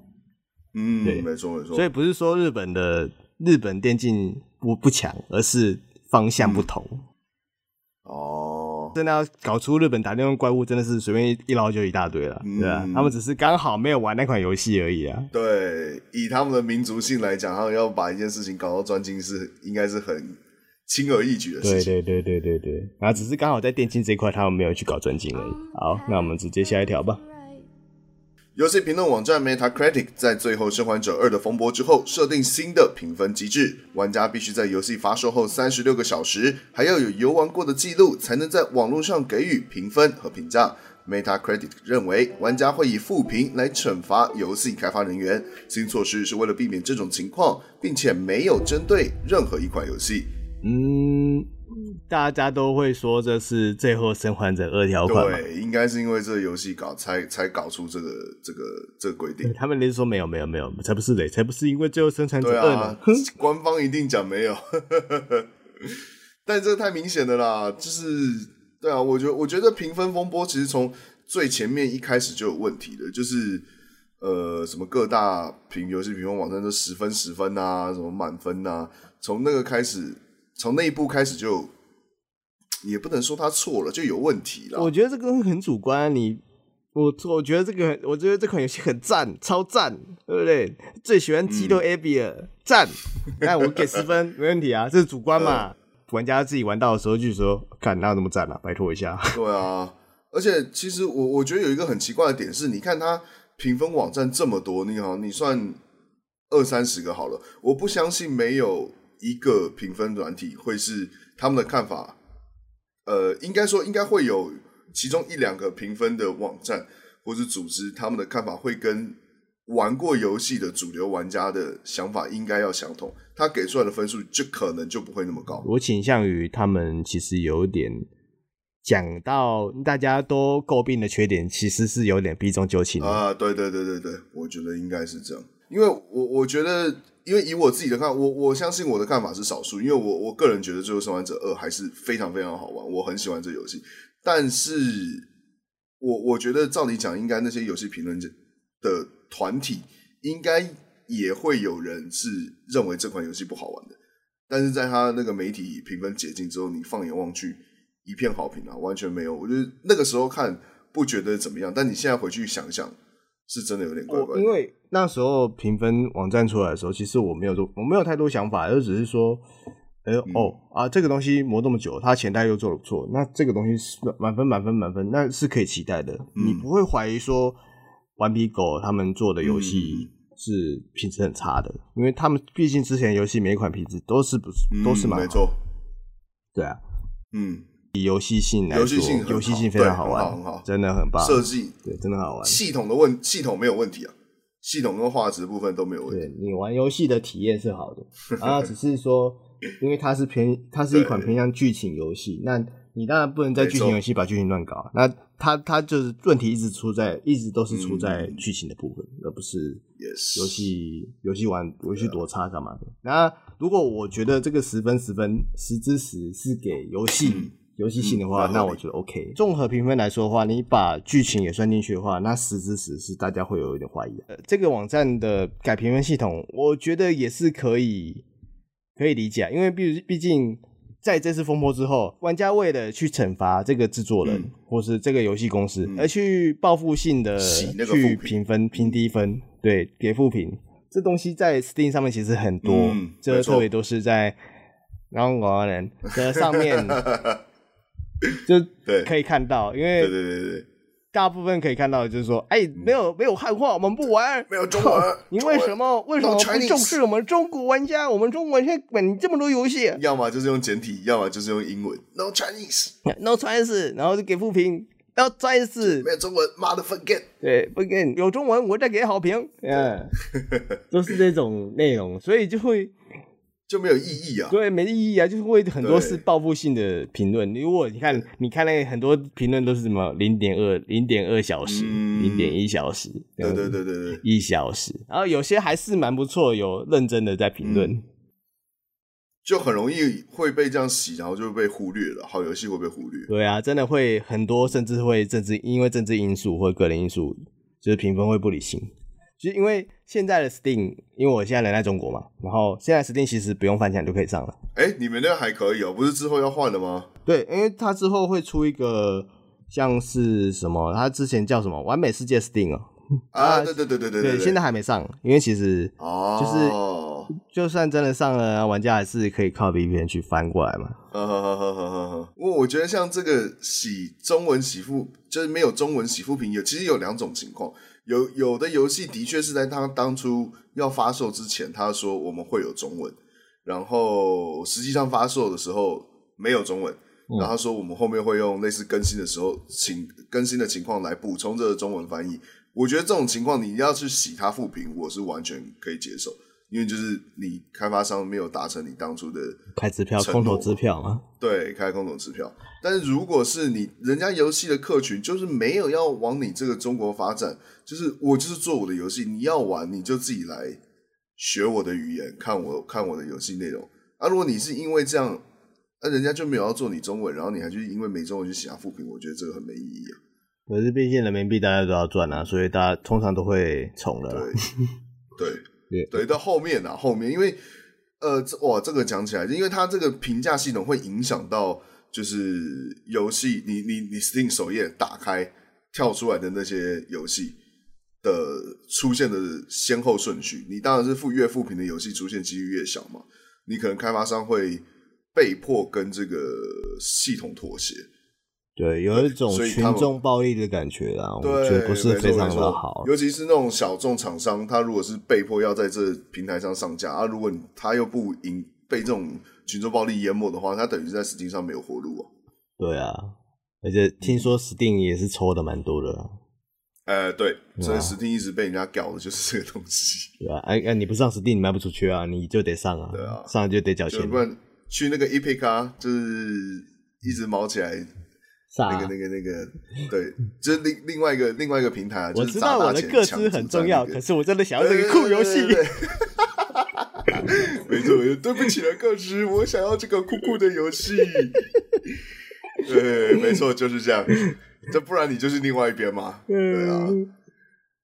嗯，对没错没错。所以不是说日本的日本电竞不不强，而是方向不同。哦，真的要搞出日本打电动怪物，真的是随便一一捞就一大堆了，嗯对啊，他们只是刚好没有玩那款游戏而已啊。对，以他们的民族性来讲，他们要把一件事情搞到专精是应该是很轻而易举的事对情。对对对对对，然后只是刚好在电竞这一块，他们没有去搞专精而已。好，那我们直接下一条吧。游戏评论网站 Metacritic 在最后《生还者二》的风波之后，设定新的评分机制，玩家必须在游戏发售后三十六个小时，还要有游玩过的记录，才能在网络上给予评分和评价。Metacritic 认为，玩家会以负评来惩罚游戏开发人员。新措施是为了避免这种情况，并且没有针对任何一款游戏。嗯，大家都会说这是最后生还者二条款，对，应该是因为这个游戏搞才才搞出这个这个这个规定。他们连说没有没有没有，才不是嘞，才不是因为最后生产者二呢啊。，官方一定讲没有，但这个太明显的啦，就是对啊，我觉得我觉得评分风波其实从最前面一开始就有问题的，就是呃什么各大评游戏评分网站都十分十分啊，什么满分啊，从那个开始，从那一步开始就也不能说他错了，就有问题了。我觉得这个很主观啊，你我我觉得这个，我觉得这款游戏很赞，超赞，对不对？最喜欢激斗 Abby 了，赞、那我给十分，没问题啊，这是主观嘛。玩家自己玩到的时候就说，看哪有那么赞啊，拜托一下。对啊，而且其实我我觉得有一个很奇怪的点是，你看它评分网站这么多，你好，你算二三十个好了，我不相信没有一个评分软体会是他们的看法。呃，应该说应该会有其中一两个评分的网站或是组织，他们的看法会跟玩过游戏的主流玩家的想法应该要相同，他给出来的分数就可能就不会那么高。我倾向于他们其实有点讲到大家都诟病的缺点，其实是有点避重就轻。啊，对对对对对，我觉得应该是这样，因为我我觉得，因为以我自己的看，我我相信我的看法是少数，因为我我个人觉得《最后生还者二》还是非常非常好玩，我很喜欢这游戏，但是我我觉得照理讲，应该那些游戏评论的团体应该也会有人是认为这款游戏不好玩的，但是在他那个媒体评分解禁之后，你放眼望去，一片好评啊，完全没有。我觉得那个时候看不觉得怎么样，但你现在回去想想，是真的有点怪怪的。因为那时候评分网站出来的时候，其实我没有做，我没有太多想法，就只是说，哎、哦啊，这个东西磨这么久，它前代又做的不错，那这个东西是满分满分满分，那是可以期待的。嗯你不会怀疑说顽皮狗他们做的游戏嗯是品质很差的，因为他们毕竟之前游戏每一款品质都是不是嗯都是蛮好的没错，对啊。嗯，游戏性来说，游戏性游戏性非常好玩，很好，很好，真的很棒。设计对，真的好玩。系统的问系统没有问题啊，系统跟画质部分都没有问题。对，你玩游戏的体验是好的，然 后只是说，因为它是偏，它是一款偏向剧情游戏，那你当然不能在剧情游戏把剧情乱搞。那它它就是问题一直出在，一直都是出在剧情的部分，嗯、而不是游戏游戏玩游戏多差干嘛的。那如果我觉得这个十分十分十之十是给游戏游戏性的话，嗯、那我觉得 OK。综合评分来说的话，你把剧情也算进去的话，那十之十是大家会有一点怀疑。呃，这个网站的改评分系统，我觉得也是可以可以理解，因为毕毕竟在这次风波之后，玩家为了去惩罚这个制作人、嗯、或是这个游戏公司，嗯、而去报复性的去评。分评低分，对，给负评。这东西在 Steam 上面其实很多，嗯、这特别都是在然后广人的上面，就对。可以看到，因为对对对对，大部分可以看到就是说，哎，没有没有汉化，我们不玩，没有中文，你为什么为什么不重视我们中国玩家？我们中国现在管这么多游戏，要么就是用简体，要么就是用英文，No Chinese，No Chinese，然后就给负评。要再次没有中文，妈的 forget，对，forget 有中文我再给好评，嗯，都是这种内容，所以就会就没有意义啊，对，没意义啊，就是会很多是报复性的评论。如果你看，你看那个很多评论都是什么零点二、零点二小时、零点一小时，对对对对对，一小时，然后有些还是蛮不错，有认真的在评论。嗯就很容易会被这样洗，然后就被忽略了。好游戏会被忽略。对啊，真的会很多，甚至会政治，因为政治因素或个人因素，就是评分会不理性。就因为现在的 Steam，因为我现在人在中国嘛，然后现在 Steam 其实不用翻墙就可以上了。哎、欸，你们那个还可以哦、喔，不是之后要换的吗？对，因为它之后会出一个像是什么，它之前叫什么“完美世界 Steam” 哦。啊，对对对对对对，现在还没上，因为其实哦，就是就算真的上了，玩家还是可以靠 VPN 去翻过来嘛。呵呵呵呵呵。我我觉得像这个洗中文洗负，就是没有中文洗负评，有其实有两种情况，有有的游戏的确是在他当初要发售之前，他说我们会有中文，然后实际上发售的时候没有中文，然后他说我们后面会用类似更新的时候请更新的情况来补充这个中文翻译。我觉得这种情况，你要去洗他复评，我是完全可以接受，因为就是你开发商没有达成你当初的开支票、空头支票吗？对，开空头支票。但是如果是你人家游戏的客群就是没有要往你这个中国发展，就是我就是做我的游戏，你要玩你就自己来学我的语言，看我看我的游戏内容。啊，如果你是因为这样，那人家就没有要做你中文，然后你还去因为没中文去写他负评，我觉得这个很没意义啊。可是毕竟人民币大家都要赚啊，所以大家通常都会宠了。对对，到后面啊，后面因为呃，哇，这个讲起来，因为它这个评价系统会影响到，就是游戏，你你你 Steam 首页打开跳出来的那些游戏的出现的先后顺序，你当然是负越负评的游戏出现几率越小嘛，你可能开发商会被迫跟这个系统妥协。对，有一种群众暴力的感觉啊，我觉得不是非常的好。尤其是那种小众厂商，他如果是被迫要在这平台上上架啊，如果他又不引被这种群众暴力淹没的话，他等于是在 Steam 上没有活路啊。对啊，而且听说 Steam 也是抽的蛮多的。呃，对，所以 Steam 一直被人家搞的就是这个东西。对啊，哎哎，你不上 Steam 你卖不出去啊，你就得上啊。对啊，上就得缴钱。不然去那个 Epic 啊，就是一直毛起来。那个、那个、那个，对，就是另另外一个另外一个平台啊。我知道我的个资很重要，可是我真的想要这个酷游戏。没错，对不起了，个资，我想要这个酷酷的游戏。对，没错，就是这样。这不然你就是另外一边嘛？对啊。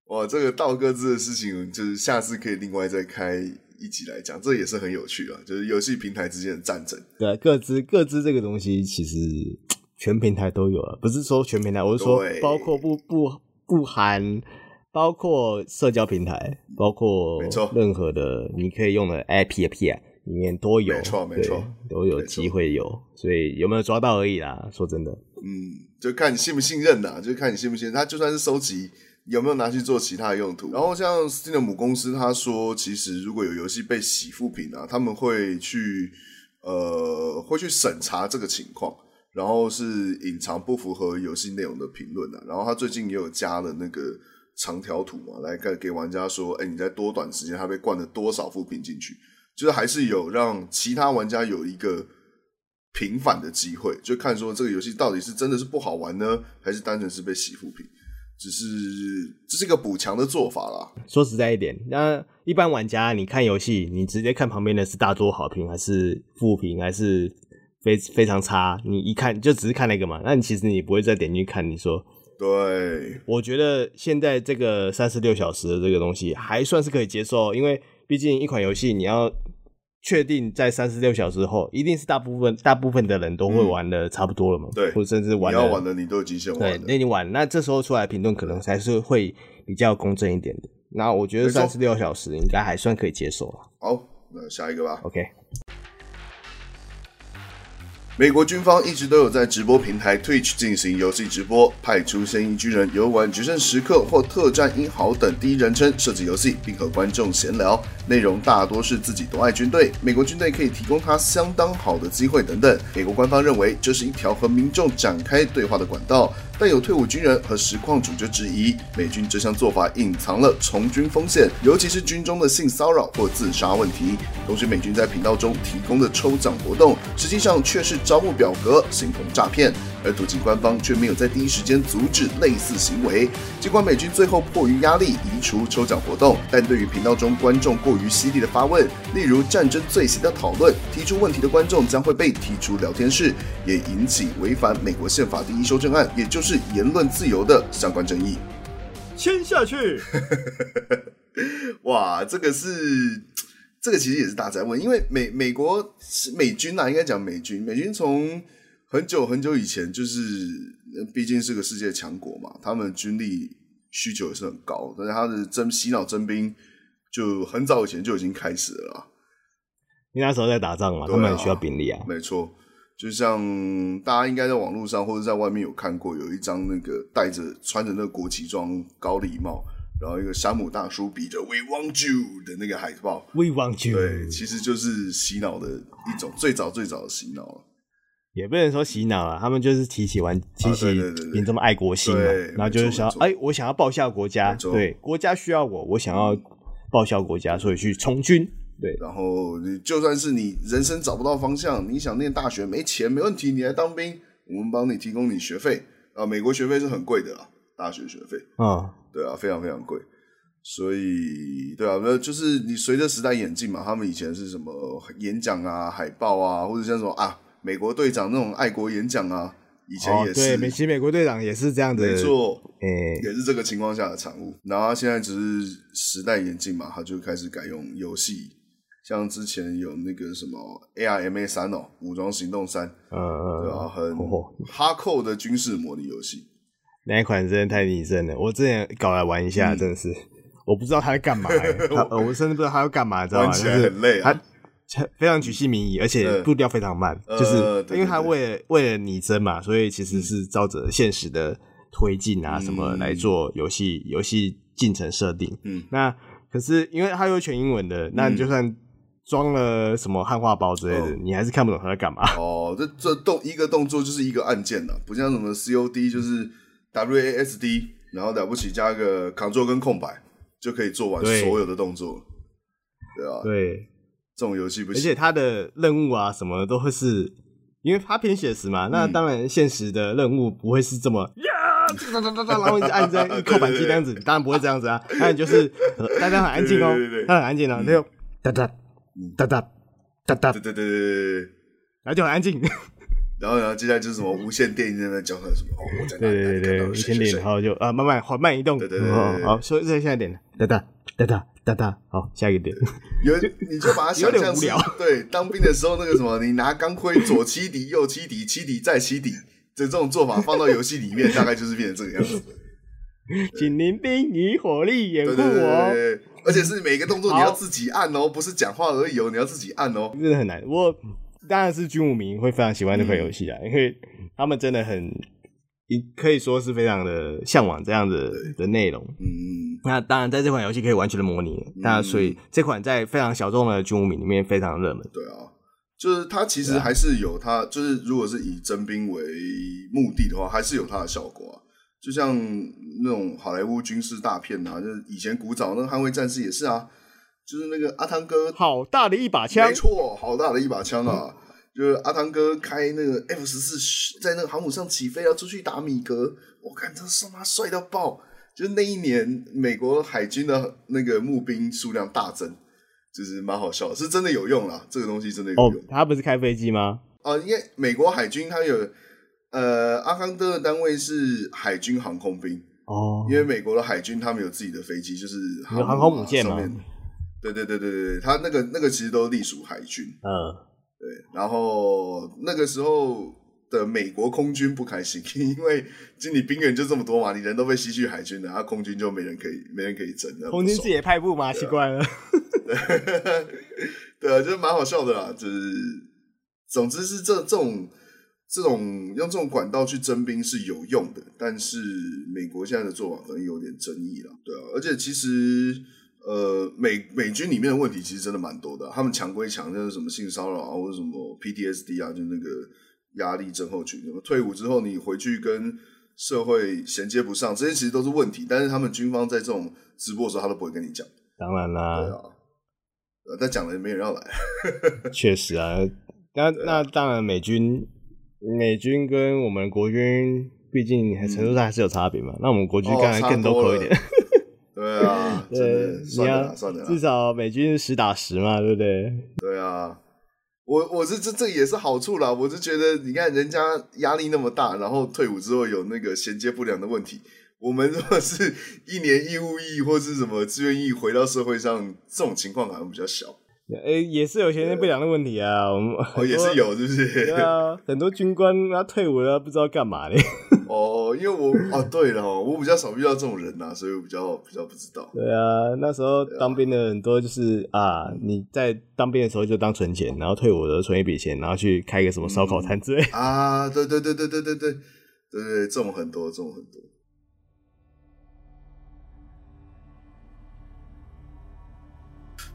哇，这个盗个资的事情，就是下次可以另外再开一集来讲，这也是很有趣啊。就是游戏平台之间的战争。对，个资个资这个东西其实。全平台都有啊，不是说全平台，我是说包括不不不含，包括社交平台，包括任何的你可以用的 APP 啊，里面都有，没错没错，都有机会有，所以有没有抓到而已啦。说真的，嗯，就看你信不信任呐，就看你信不信任。他就算是收集，有没有拿去做其他的用途？然后像 Steam 的母公司，他说其实如果有游戏被洗负评啊，他们会去呃会去审查这个情况。然后是隐藏不符合游戏内容的评论啊。然后他最近也有加了那个长条图嘛，来给给玩家说，哎，你在多短时间他被灌了多少负评进去，就是还是有让其他玩家有一个平反的机会，就看说这个游戏到底是真的是不好玩呢，还是单纯是被洗负评。只是这是一个补强的做法啦。说实在一点，那一般玩家你看游戏，你直接看旁边的是大多好评还是负评，还是非非常差？你一看就只是看那个嘛，那你其实你不会再点进去看。你说，对，我觉得现在这个三十六小时的这个东西还算是可以接受，因为毕竟一款游戏你要。确定在三十六小时后，一定是大部分大部分的人都会玩的差不多了嘛？嗯、对，或者甚至玩你要玩的你都已经先玩了。对，那你玩，那这时候出来评论可能才是会比较公正一点的。那我觉得三十六小时应该还算可以接受了。好，那下一个吧。OK。美国军方一直都有在直播平台 Twitch 进行游戏直播，派出现役军人游玩《决胜时刻》或《特战英豪》等第一人称射击游戏，并和观众闲聊。内容大多是自己多爱军队，美国军队可以提供他相当好的机会等等。美国官方认为这是一条和民众展开对话的管道。但有退伍军人和实况主就质疑，美军这项做法隐藏了从军风险，尤其是军中的性骚扰或自杀问题。同时，美军在频道中提供的抽奖活动，实际上却是招募表格，形同诈骗。而土警官方却没有在第一时间阻止类似行为。尽管美军最后迫于压力移除抽奖活动，但对于频道中观众过于犀利的发问，例如战争罪行的讨论，提出问题的观众将会被踢出聊天室，也引起违反美国宪法第一修正案，也就是言论自由的相关争议。签下去。哇，这个是这个其实也是大哉问，因为美美国是美军啊，应该讲美军，美军从。很久很久以前，就是毕竟是个世界强国嘛，他们军力需求也是很高，但是他的征洗脑征兵就很早以前就已经开始了啦。因为那时候在打仗嘛，啊、他们很需要兵力啊。没错，就像大家应该在网络上或者在外面有看过，有一张那个戴着穿着那个国旗装高礼帽，然后一个山姆大叔比着 “We want you” 的那个海报，“We want you”，对，其实就是洗脑的一种，最早最早的洗脑。也不能说洗脑啊，他们就是提起完，提起你这么爱国心嘛，然后就是想，哎，我想要报效国家，对，国家需要我，我想要报效国家，所以去从军，对。然后你就算是你人生找不到方向，你想念大学没钱没问题，你来当兵，我们帮你提供你学费。啊，美国学费是很贵的啊，大学学费。啊，对啊，非常非常贵，所以对啊，没有就是你随着时代演进嘛，他们以前是什么演讲啊、海报啊，或者像什么啊。美国队长那种爱国演讲啊，以前也是。哦、对，美其美国队长也是这样子。没错，也是这个情况下的产物。然后他现在只是时代演进嘛，他就开始改用游戏，像之前有那个什么 ARMA 三哦，武装行动三，嗯嗯，对啊，很哈扣的军事模拟游戏。那一款真的太拟真了，我之前搞来玩一下，嗯、真的是，我不知道他在干嘛、我甚至不知道他要干嘛，知道吗？玩起来很累啊。就是非常举细民意，而且步调非常慢，嗯、就是因为他为了为了拟真嘛，所以其实是照着现实的推进啊什么来做游戏游戏进程设定。嗯，那可是因为它有全英文的，那你就算装了什么汉化包之类的，嗯、你还是看不懂他在干嘛。哦，这这动一个动作就是一个按键的，不像什么 COD 就是 WASD，然后了不起加个 Ctrl 跟空白就可以做完所有的动作。对，对啊，对。这种游戏不行，而且它的任务啊什么都会是，因为它偏写实嘛，嗯、那当然现实的任务不会是这么呀，哒哒哒哒，然后一直按这样一扣扳机这样子，当然不会这样子啊，当然就是大家很安静哦，他很安静哦，他就哒哒哒哒哒哒，对对对对对，然后就很安静，然后然后接下来就是什么无线电音在那交换什么，哦，我在哪里？对对对，无线电，然后就啊慢慢缓慢移动，对对对，好，说再现在点，哒哒哒哒。哒哒，好，下一个点。有你就把它想象成对当兵的时候那个什么，你拿钢盔左七敌右七敌七敌再七敌，的这种做法放到游戏里面，大概就是变成这个样子。请您兵以火力掩护我，而且是每个动作你要自己按哦，不是讲话而已哦，你要自己按哦，真的很难。我当然是军武迷会非常喜欢这款游戏啊，因为他们真的很。可以说是非常的向往这样子的内容，嗯，那当然在这款游戏可以完全的模拟，那、嗯、所以这款在非常小众的军武迷里面非常热门。对啊，就是它其实还是有它，就是如果是以征兵为目的的话，还是有它的效果啊。就像那种好莱坞军事大片啊，就是以前古早那个捍卫战士也是啊，就是那个阿汤哥好大的一把枪，没错，好大的一把枪啊。嗯就是阿汤哥开那个 F 十四在那个航母上起飞，要出去打米格，我看这他妈帅到爆！就是那一年美国海军的那个募兵数量大增，就是蛮好笑，是真的有用啦。这个东西真的有用。哦，他不是开飞机吗？啊，因为美国海军他有呃阿康哥的单位是海军航空兵哦，因为美国的海军他们有自己的飞机，就是航，航空母舰嘛。对对对对对，他那个那个其实都隶属海军。嗯。对，然后那个时候的美国空军不开心，因为就你兵员就这么多嘛，你人都被吸去海军了，然后空军就没人可以，没人可以征。空军自己也派不嘛，奇怪了。对，对啊，就是蛮好笑的啦。就是，总之是这这种这种用这种管道去征兵是有用的，但是美国现在的做法可能有点争议了。对啊，而且其实。呃，美美军里面的问题其实真的蛮多的，他们强归强，就是什么性骚扰啊，或者什么 PTSD 啊，就那个压力症候群。什么退伍之后你回去跟社会衔接不上，这些其实都是问题。但是他们军方在这种直播的时候，他都不会跟你讲。当然啦，对啊，但讲了也没人要来。确实啊，那那当然，美军美军跟我们国军，毕竟程度上还是有差别嘛。嗯、那我们国军当然更多口一点。哦对啊，对，算了算了，至少美军实打实嘛，对不对？对啊，我我是这这也是好处啦。我是觉得，你看人家压力那么大，然后退伍之后有那个衔接不良的问题，我们如果是一年义务役或是什么志愿役回到社会上，这种情况好像比较小。哎、欸，也是有衔接不良的问题啊，我们哦也是有，是不是？对啊，很多军官他退伍了，不知道干嘛呢。哦，因为我哦，对了，我比较少遇到这种人呐、啊，所以我比较比较不知道。对啊，那时候当兵的很多就是啊，啊，你在当兵的时候就当存钱，然后退伍的时候存一笔钱，然后去开个什么烧烤摊之类、嗯、啊，对对对对对对对对对，这种很多，这种很多。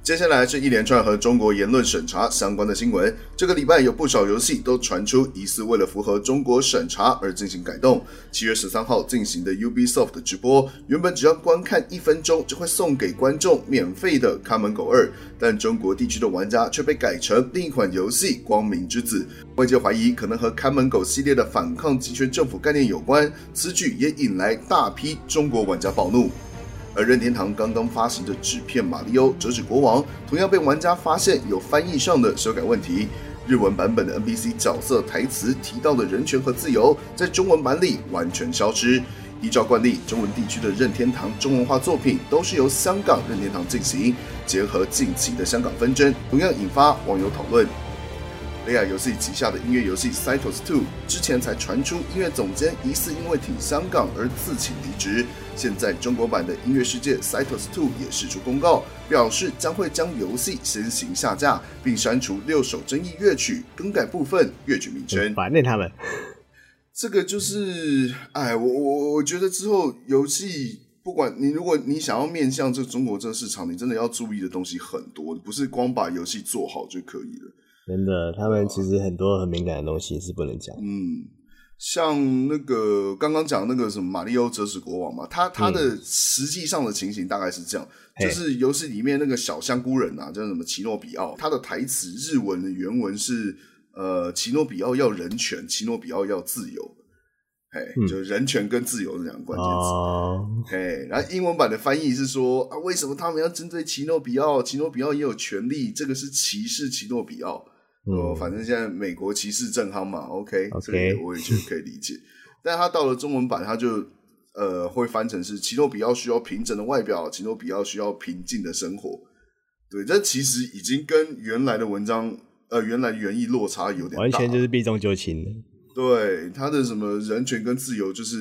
接下来是一连串和中国言论审查相关的新闻。这个礼拜有不少游戏都传出疑似为了符合中国审查而进行改动。七月十三号进行的 Ubisoft 的直播，原本只要观看一分钟就会送给观众免费的《看门狗二》，但中国地区的玩家却被改成另一款游戏《光明之子》。外界怀疑可能和《看门狗》系列的反抗极权政府概念有关，此举也引来大批中国玩家暴怒。而任天堂刚刚发行的纸片《马里欧折纸国王》同样被玩家发现有翻译上的修改问题，日文版本的 NPC 角色台词提到的人权和自由，在中文版里完全消失。依照惯例，中文地区的任天堂中文化作品都是由香港任天堂进行，结合近期的香港纷争，同样引发网友讨论。雷亚游戏旗下的音乐游戏《Cytos 2》之前才传出音乐总监疑似因为挺香港而自请离职。现在中国版的音乐世界《Cytos 2》也释出公告，表示将会将游戏先行下架，并删除六首争议乐曲，更改部分乐曲名称。反正他们这个就是，哎，我我我觉得之后游戏，不管你如果你想要面向这中国这个市场，你真的要注意的东西很多，不是光把游戏做好就可以了。真的，他们其实很多很敏感的东西是不能讲。嗯，像那个刚刚讲那个什么《马里奥折纸国王》嘛，他他的实际上的情形大概是这样，嗯、就是游戏里面那个小香菇人啊，叫什么奇诺比奥，他的台词日文的原文是呃，奇诺比奥要人权，奇诺比奥要自由，嘿，嗯、就人权跟自由这两个关键词。哦、嘿，然后英文版的翻译是说啊，为什么他们要针对奇诺比奥？奇诺比奥也有权利，这个是歧视奇诺比奥。哦，反正现在美国歧视正夯嘛，OK，这个我也觉得可以理解。但他到了中文版，他就呃会翻成是奇诺比奥需要平整的外表，奇诺比奥需要平静的生活。对，这其实已经跟原来的文章呃原来原意落差有点大，完全就是避重就轻。对，他的什么人权跟自由，就是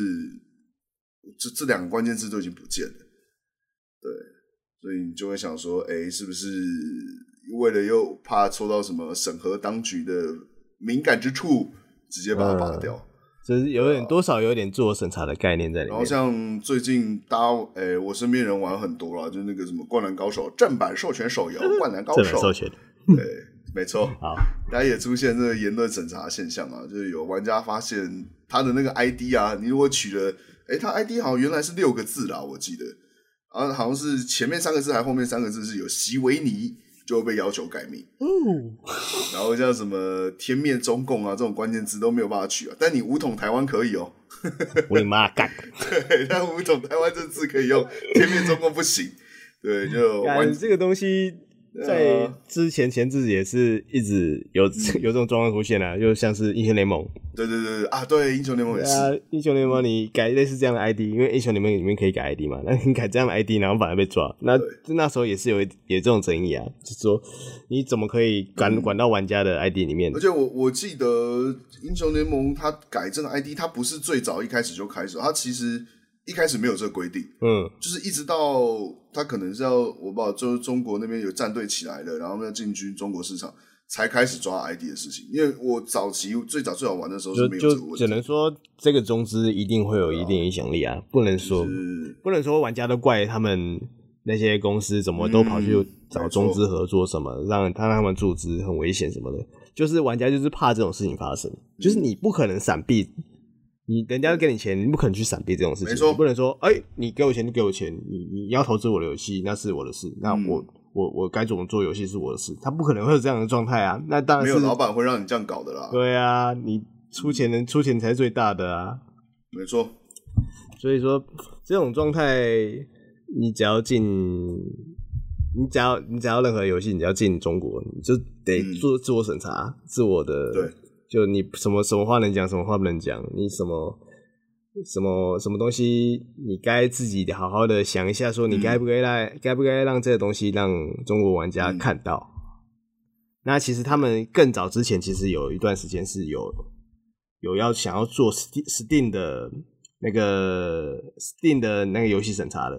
这这两个关键字都已经不见了。对，所以你就会想说，哎，是不是？为了又怕抽到什么审核当局的敏感之处，直接把它拔掉，嗯、就是有点、啊、多少有点自我审查的概念在里面。然后像最近大家，诶、欸，我身边人玩很多了，就那个什么《灌篮高手》正版授权手游《灌篮高手》，授权，对，没错，好，大家也出现这个言论审查现象啊，就是有玩家发现他的那个 ID 啊，你如果取了，哎，他 ID 好像原来是六个字啦，我记得，啊，好像是前面三个字还后面三个字是有席维尼，就会被要求改名。哦，然后像什么天灭中共啊这种关键字都没有办法取啊，但你五统台湾可以哦。我的妈干！对，但五统台湾这字可以用，天灭中共不行。对，就 玩这个东西。在之前前阵子也是一直有 有这种状况出现啊，就像是英雄联盟，对对对啊，对英雄联盟也是啊，英雄联盟你改类似这样的 ID，因为英雄联盟里面可以改 ID 嘛，那你改这样的 ID，然后反而被抓，那那时候也是有有这种争议啊，就是说你怎么可以管管到玩家的 ID 里面？而且我我记得英雄联盟它改这个 ID，它不是最早一开始就开始，它其实。一开始没有这个规定，嗯，就是一直到他可能是要我不知道，就是中国那边有战队起来了，然后要进军中国市场，才开始抓 ID 的事情。因为我早期最早最早玩的时候是没有这个问题，就只能说这个中资一定会有一定影响力啊，不能说、就是、不能说玩家都怪他们那些公司怎么都跑去找中资合作什么，嗯、让他让他们注资很危险什么的，就是玩家就是怕这种事情发生，就是你不可能闪避。你人家给你钱，你不可能去闪避这种事情。没错，你不能说，哎、欸，你给我钱就给我钱，你你要投资我的游戏，那是我的事。那我、嗯、我我该怎么做游戏是我的事，他不可能会有这样的状态啊。那当然是没有老板会让你这样搞的啦。对啊，你出钱能出钱才是最大的啊。没错，所以说这种状态，你只要进，你只要你只要任何游戏，你只要进中国，你就得做自我审查，嗯、自我的对。就你什么什么话能讲，什么话不能讲？你什么什么什么东西，你该自己好好的想一下，说你该不该来，该、嗯、不该让这个东西让中国玩家看到？嗯、那其实他们更早之前，其实有一段时间是有有要想要做 Steam 的那个 Steam 的那个游戏审查的。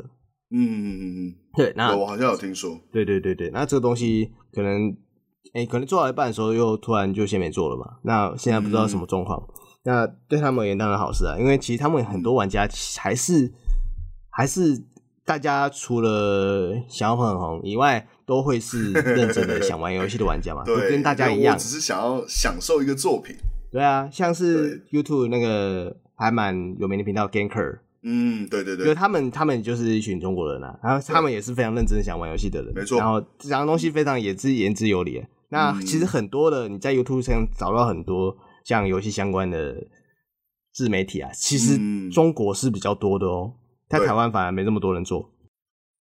嗯嗯嗯嗯，对，那我好像有听说。对对对对，那这个东西可能。哎、欸，可能做到一半的时候，又突然就先没做了嘛。那现在不知道什么状况。嗯、那对他们而言当然好事啊，因为其实他们很多玩家还是、嗯、还是大家除了想要很红以外，都会是认真的想玩游戏的玩家嘛。对，跟大家一样，只是想要享受一个作品。对啊，像是 YouTube 那个还蛮有名的频道 Ganker。嗯，对对对，因为他们他们就是一群中国人啊，然后他们也是非常认真想玩游戏的人，没错。然后讲的东西非常也是言之有理。那其实很多的，你在 YouTube 上找到很多像游戏相关的自媒体啊，其实中国是比较多的哦，在台湾反而没那么多人做。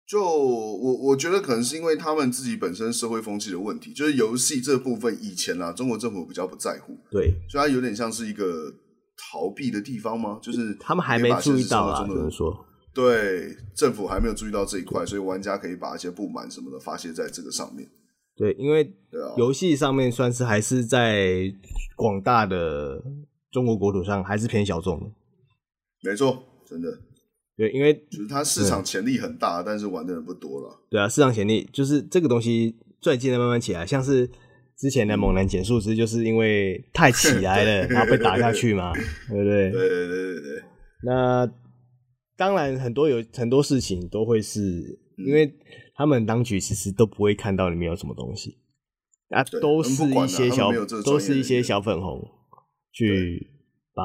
就我我觉得可能是因为他们自己本身社会风气的问题，就是游戏这部分以前啊，中国政府比较不在乎，对，所以它有点像是一个逃避的地方吗？就是他们还没注意到啊，只能说对，政府还没有注意到这一块，所以玩家可以把一些不满什么的发泄在这个上面。对，因为游戏上面算是还是在广大的中国国土上还是偏小众的。没错，真的。对，因为就是它市场潜力很大，但是玩的人不多了。对啊，市场潜力就是这个东西最近在慢慢起来，像是之前的猛男减速师，就是因为太起来了，然后被打下去嘛，对不对？对对对对对。那当然，很多有很多事情都会是因为。他们当局其实都不会看到里面有什么东西，啊，都是一些小，都是一些小粉红去把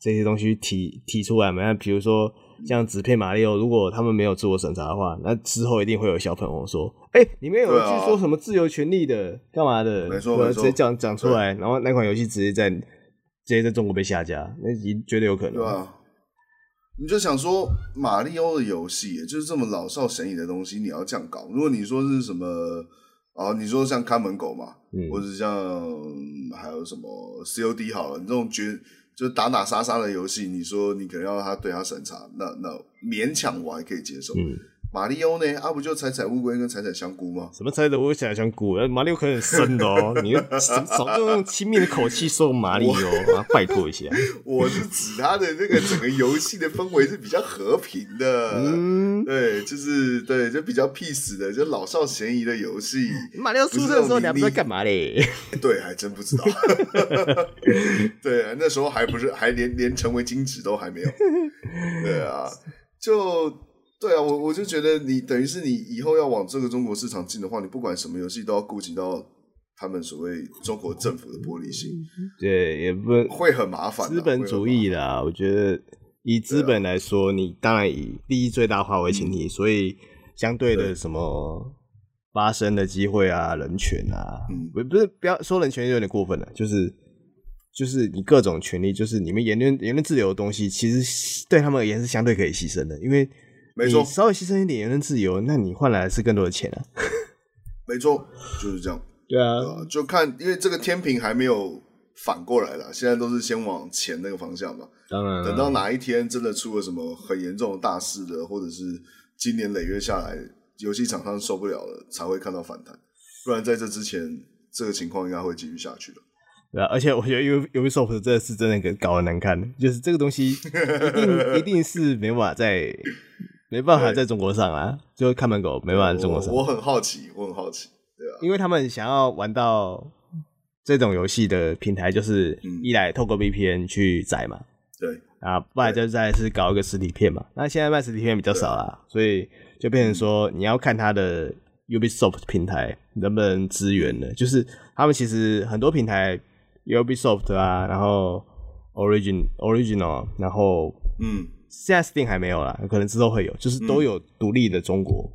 这些东西提提出来嘛。那比如说像纸片马里奥，如果他们没有自我审查的话，那之后一定会有小粉红说：“哎、欸，里面有一句说什么自由权利的，干嘛的？”没错，直接讲讲出来，然后那款游戏直接在直接在中国被下架，那绝对有可能。对啊。你就想说，马里奥的游戏就是这么老少咸宜的东西，你要这样搞？如果你说是什么啊，你说像看门狗嘛，嗯、或者像还有什么 COD 好了，你这种绝就打打杀杀的游戏，你说你可能要他对他审查，那那勉强我还可以接受。嗯马里奥呢？啊，不就采采乌龟跟采采香菇吗？什么采采乌龟、采采香菇？马里奥可能很深的哦、喔，你少用亲密的口气说马里奥，啊，拜托一下。我是指他的那个整个游戏的氛围是比较和平的，嗯，对，就是对，就比较 peace 的，就老少咸宜的游戏。马里奥出生的时候，你还不知道干嘛嘞？对，还真不知道。对，那时候还不是，还连连成为金纸都还没有。对啊，就。对啊，我我就觉得你等于是你以后要往这个中国市场进的话，你不管什么游戏都要顾及到他们所谓中国政府的玻璃心，对，也不会很麻烦。资本主义啦，我觉得以资本来说，你当然以利益最大化为前提，所以相对的什么发生的机会啊、人权啊，不不是不要说人权有点过分了，就是就是你各种权利，就是你们言论言论自由的东西，其实对他们而言是相对可以牺牲的，因为你稍微牺牲一点言论自由，那你换来的是更多的钱啊。没错，就是这样。对啊，呃、就看，因为这个天平还没有反过来了，现在都是先往前那个方向嘛。当然，等到哪一天真的出了什么很严重的大事的，或者是经年累月下来，游戏厂商受不了了，才会看到反弹。不然在这之前，这个情况应该会继续下去的。对啊，而且我觉得 Ubisoft 这是真的搞得难看，就是这个东西一定 一定是没办法在没办法在中国上啊，就看门狗没办法在中国上。我很好奇，我很好奇。对啊因为他们想要玩到这种游戏的平台，就是一来透过 VPN 去载嘛，对啊，不然就再是搞一个实体片嘛。那现在卖实体片比较少啦，所以就变成说你要看它的 Ubisoft 平台能不能支援了。就是他们其实很多平台 Ubisoft 啊，然后 Origin Original，然后嗯，现在 Steam 还没有啦，可能之后会有，就是都有独立的中国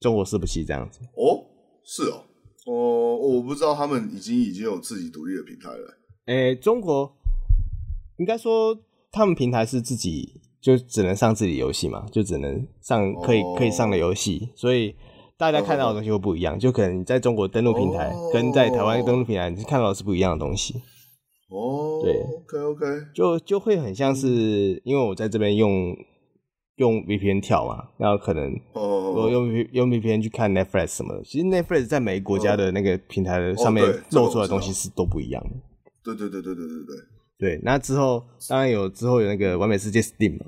中国伺服器这样子。哦，是哦。哦，我不知道他们已经已经有自己独立的平台了。诶、欸，中国应该说他们平台是自己就只能上自己游戏嘛，就只能上可以、哦、可以上的游戏，所所以大家看到的东西会不一样。哦、就可能你在中国登录平台、哦、跟在台湾登录平台，你看到的是不一样的东西。哦，对，OK OK，就就会很像是因为我在这边用。用 VPN 跳嘛，然后可能我用用 VPN 去看 Netflix 什么的。其实 Netflix 在每个国家的那个平台的上面露出来的东西是都不一样的。对对对对对对对。对，那之后当然有之后有那个完美世界 Steam 嘛。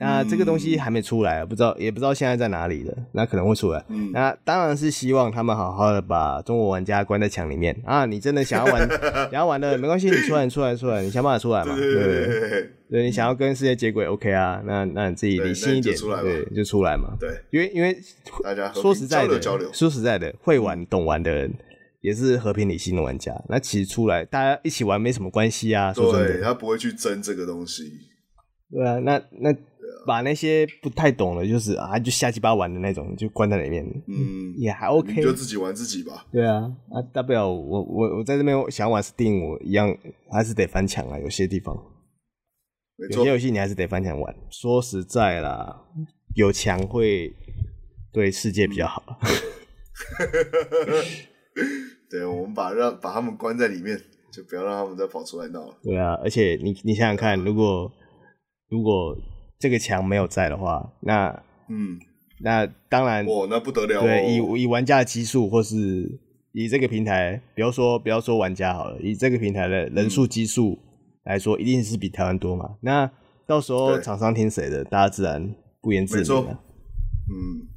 那这个东西还没出来，不知道也不知道现在在哪里的，那可能会出来。嗯、那当然是希望他们好好的把中国玩家关在墙里面啊！你真的想要玩，想要玩的没关系，你出来，你出来，出来，你想办法出来嘛。对对对，对，对你想要跟世界接轨，OK 啊？那那你自己理性一点，对，就出来嘛。对，因为因为大家说实在的，交流说实在的，会玩懂玩的人也是和平理性的玩家。那其实出来大家一起玩没什么关系啊。说真的，对，他不会去争这个东西。对啊，那那。把那些不太懂的，就是啊，就瞎鸡巴玩的那种，就关在里面。嗯，也还 OK，就自己玩自己吧。对啊，啊，大不了我我我在这边想玩 Steam，我一样还是得翻墙啊。有些地方，有些游戏你还是得翻墙玩。说实在啦，有墙会对世界比较好。对，我们把让把他们关在里面，就不要让他们再跑出来闹了。对啊，而且你你想想看，如果如果这个墙没有在的话，那嗯，那当然哦，那不得了。对，以以玩家的基数，或是以这个平台，不要说不要说玩家好了，以这个平台的人数基数来说，嗯、一定是比台湾多嘛。那到时候厂商听谁的，大家自然不言自明了。嗯，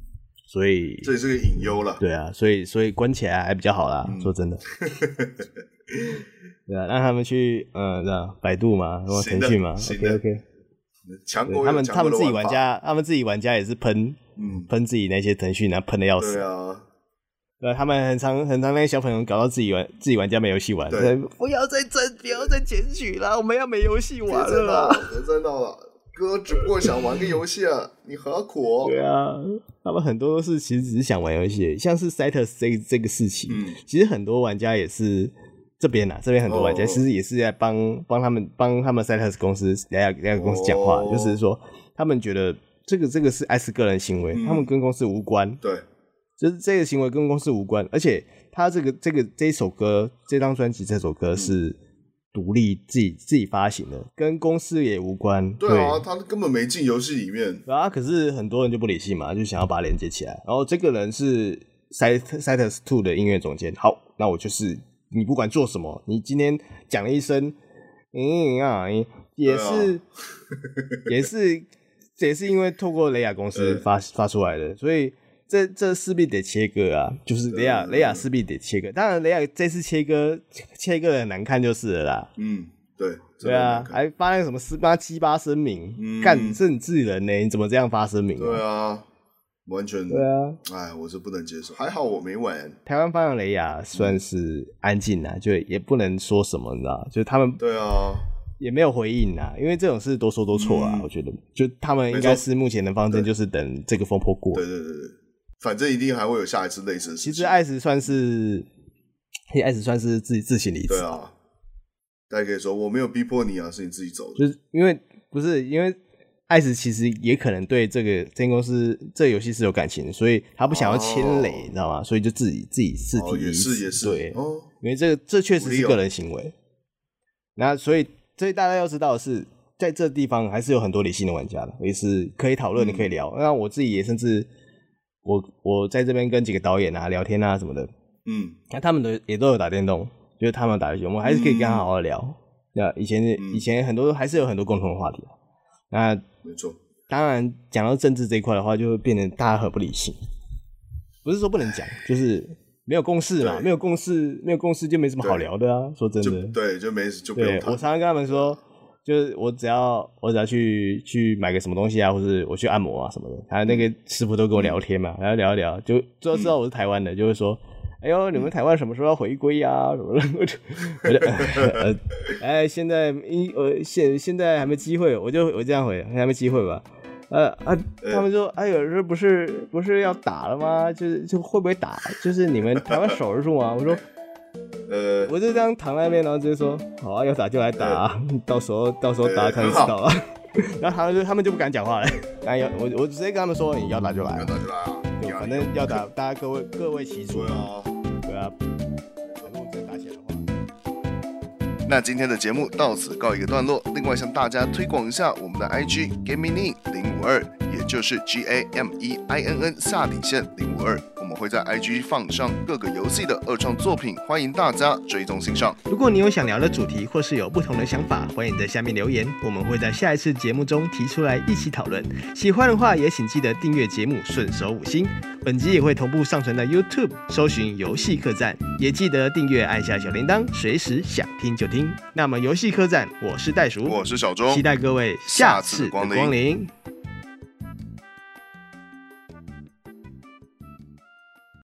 所以这也是个隐忧了。对啊，所以所以关起来还比较好啦。嗯、说真的，对啊，让他们去嗯，这样百度嘛，然后腾讯嘛，OK OK。强国，他们他们自己玩家，他们自己玩家也是喷，嗯，喷自己那些腾讯，然后喷的要死。对啊，对，他们很常很常那些小朋友搞到自己玩，自己玩家没游戏玩。对，不要再争，不要再检举了，我们要没游戏玩了。别再闹了，哥只不过想玩个游戏啊，你何苦？对啊，他们很多都是其实只是想玩游戏，像是 Cytus 这这个事情，嗯，其实很多玩家也是。这边呐、啊，这边很多玩家其实也是在帮帮他们帮他们赛特斯公司两两个公司讲话，oh. 就是说他们觉得这个这个是 S 个人行为，嗯、他们跟公司无关。对，就是这个行为跟公司无关，而且他这个这个这一首歌这张专辑这首歌是独立自己自己发行的，跟公司也无关。对啊，对他根本没进游戏里面。啊，可是很多人就不理性嘛，就想要把它连接起来。然后这个人是赛赛特斯 Two 的音乐总监，好，那我就是。你不管做什么，你今天讲了一声，嗯啊，也是，也是，也是因为透过雷亚公司发发出来的，所以这这势必得切割啊，就是雷亚雷亚势必得切割。当然，雷亚这次切割切割的很难看就是了啦。嗯，对，对啊，还发那个什么十八七八声明，干、嗯，是你自己人呢，你怎么这样发声明？对啊。完全对啊，哎，我是不能接受。还好我没玩。台湾发扬雷亚算是安静啊，就也不能说什么，你知道，就是他们对啊，也没有回应啊，因为这种事多说多错啊。我觉得，就他们应该是目前的方针就是等这个风波过。对对对对，反正一定还会有下一次类似的事情。其实艾斯算是，艾斯算是自己自行离职。对啊。大家可以说我没有逼迫你啊，是你自己走的。就是因为不是因为艾斯其实也可能对这个这间公司这个游戏是有感情的，所以他不想要牵累，你知道吗？所以就自己自己自提。也是也是对，因为这个这确实是个人行为。那所以所以大家要知道的是，在这地方还是有很多理性的玩家的，也是可以讨论，你可以聊。那我自己也甚至我我在这边跟几个导演啊聊天啊什么的，嗯，那他们的也都有打电动。就是他们打游戏，我们还是可以跟他好好聊。那、嗯、以前、嗯、以前很多还是有很多共同的话题。那没错，当然讲到政治这一块的话，就会变得大家很不理性。不是说不能讲，就是没有共识嘛，没有共识，没有共识就没什么好聊的啊。说真的，对，就没就不用。我常常跟他们说，就是我只要我只要去去买个什么东西啊，或者我去按摩啊什么的，他那个师傅都跟我聊天嘛，然后聊一聊，就最后知道我是台湾的，嗯、就会说。哎呦，你们台湾什么时候要回归呀、啊？什么的，我就，我就，呃，哎，现在一呃现现在还没机会，我就我这样回，还没机会吧？呃啊，他们说，哎呦，这不是不是要打了吗？就是就会不会打？就是你们台湾守得住吗？我说，呃，我就这样躺在那边，然后直接说，好啊，要打就来打、啊，到时候到时候打看就知道了。然后他们就他们就不敢讲话了。哎呀，我我直接跟他们说，你要打就来，要打就来啊，对，反正要打，大家各位各为其主啊。那今天的节目到此告一个段落。另外向大家推广一下我们的 IG Gaming 零五二，也就是 G A M E I N N 下底线零五二。我们会在 IG 放上各个游戏的二创作品，欢迎大家追踪欣赏。如果你有想聊的主题，或是有不同的想法，欢迎在下面留言，我们会在下一次节目中提出来一起讨论。喜欢的话，也请记得订阅节目，顺手五星。本集也会同步上传到 YouTube，搜寻游戏客栈，也记得订阅，按下小铃铛，随时想听就听。那么游戏客栈，我是袋鼠，我是小钟，期待各位下次光临。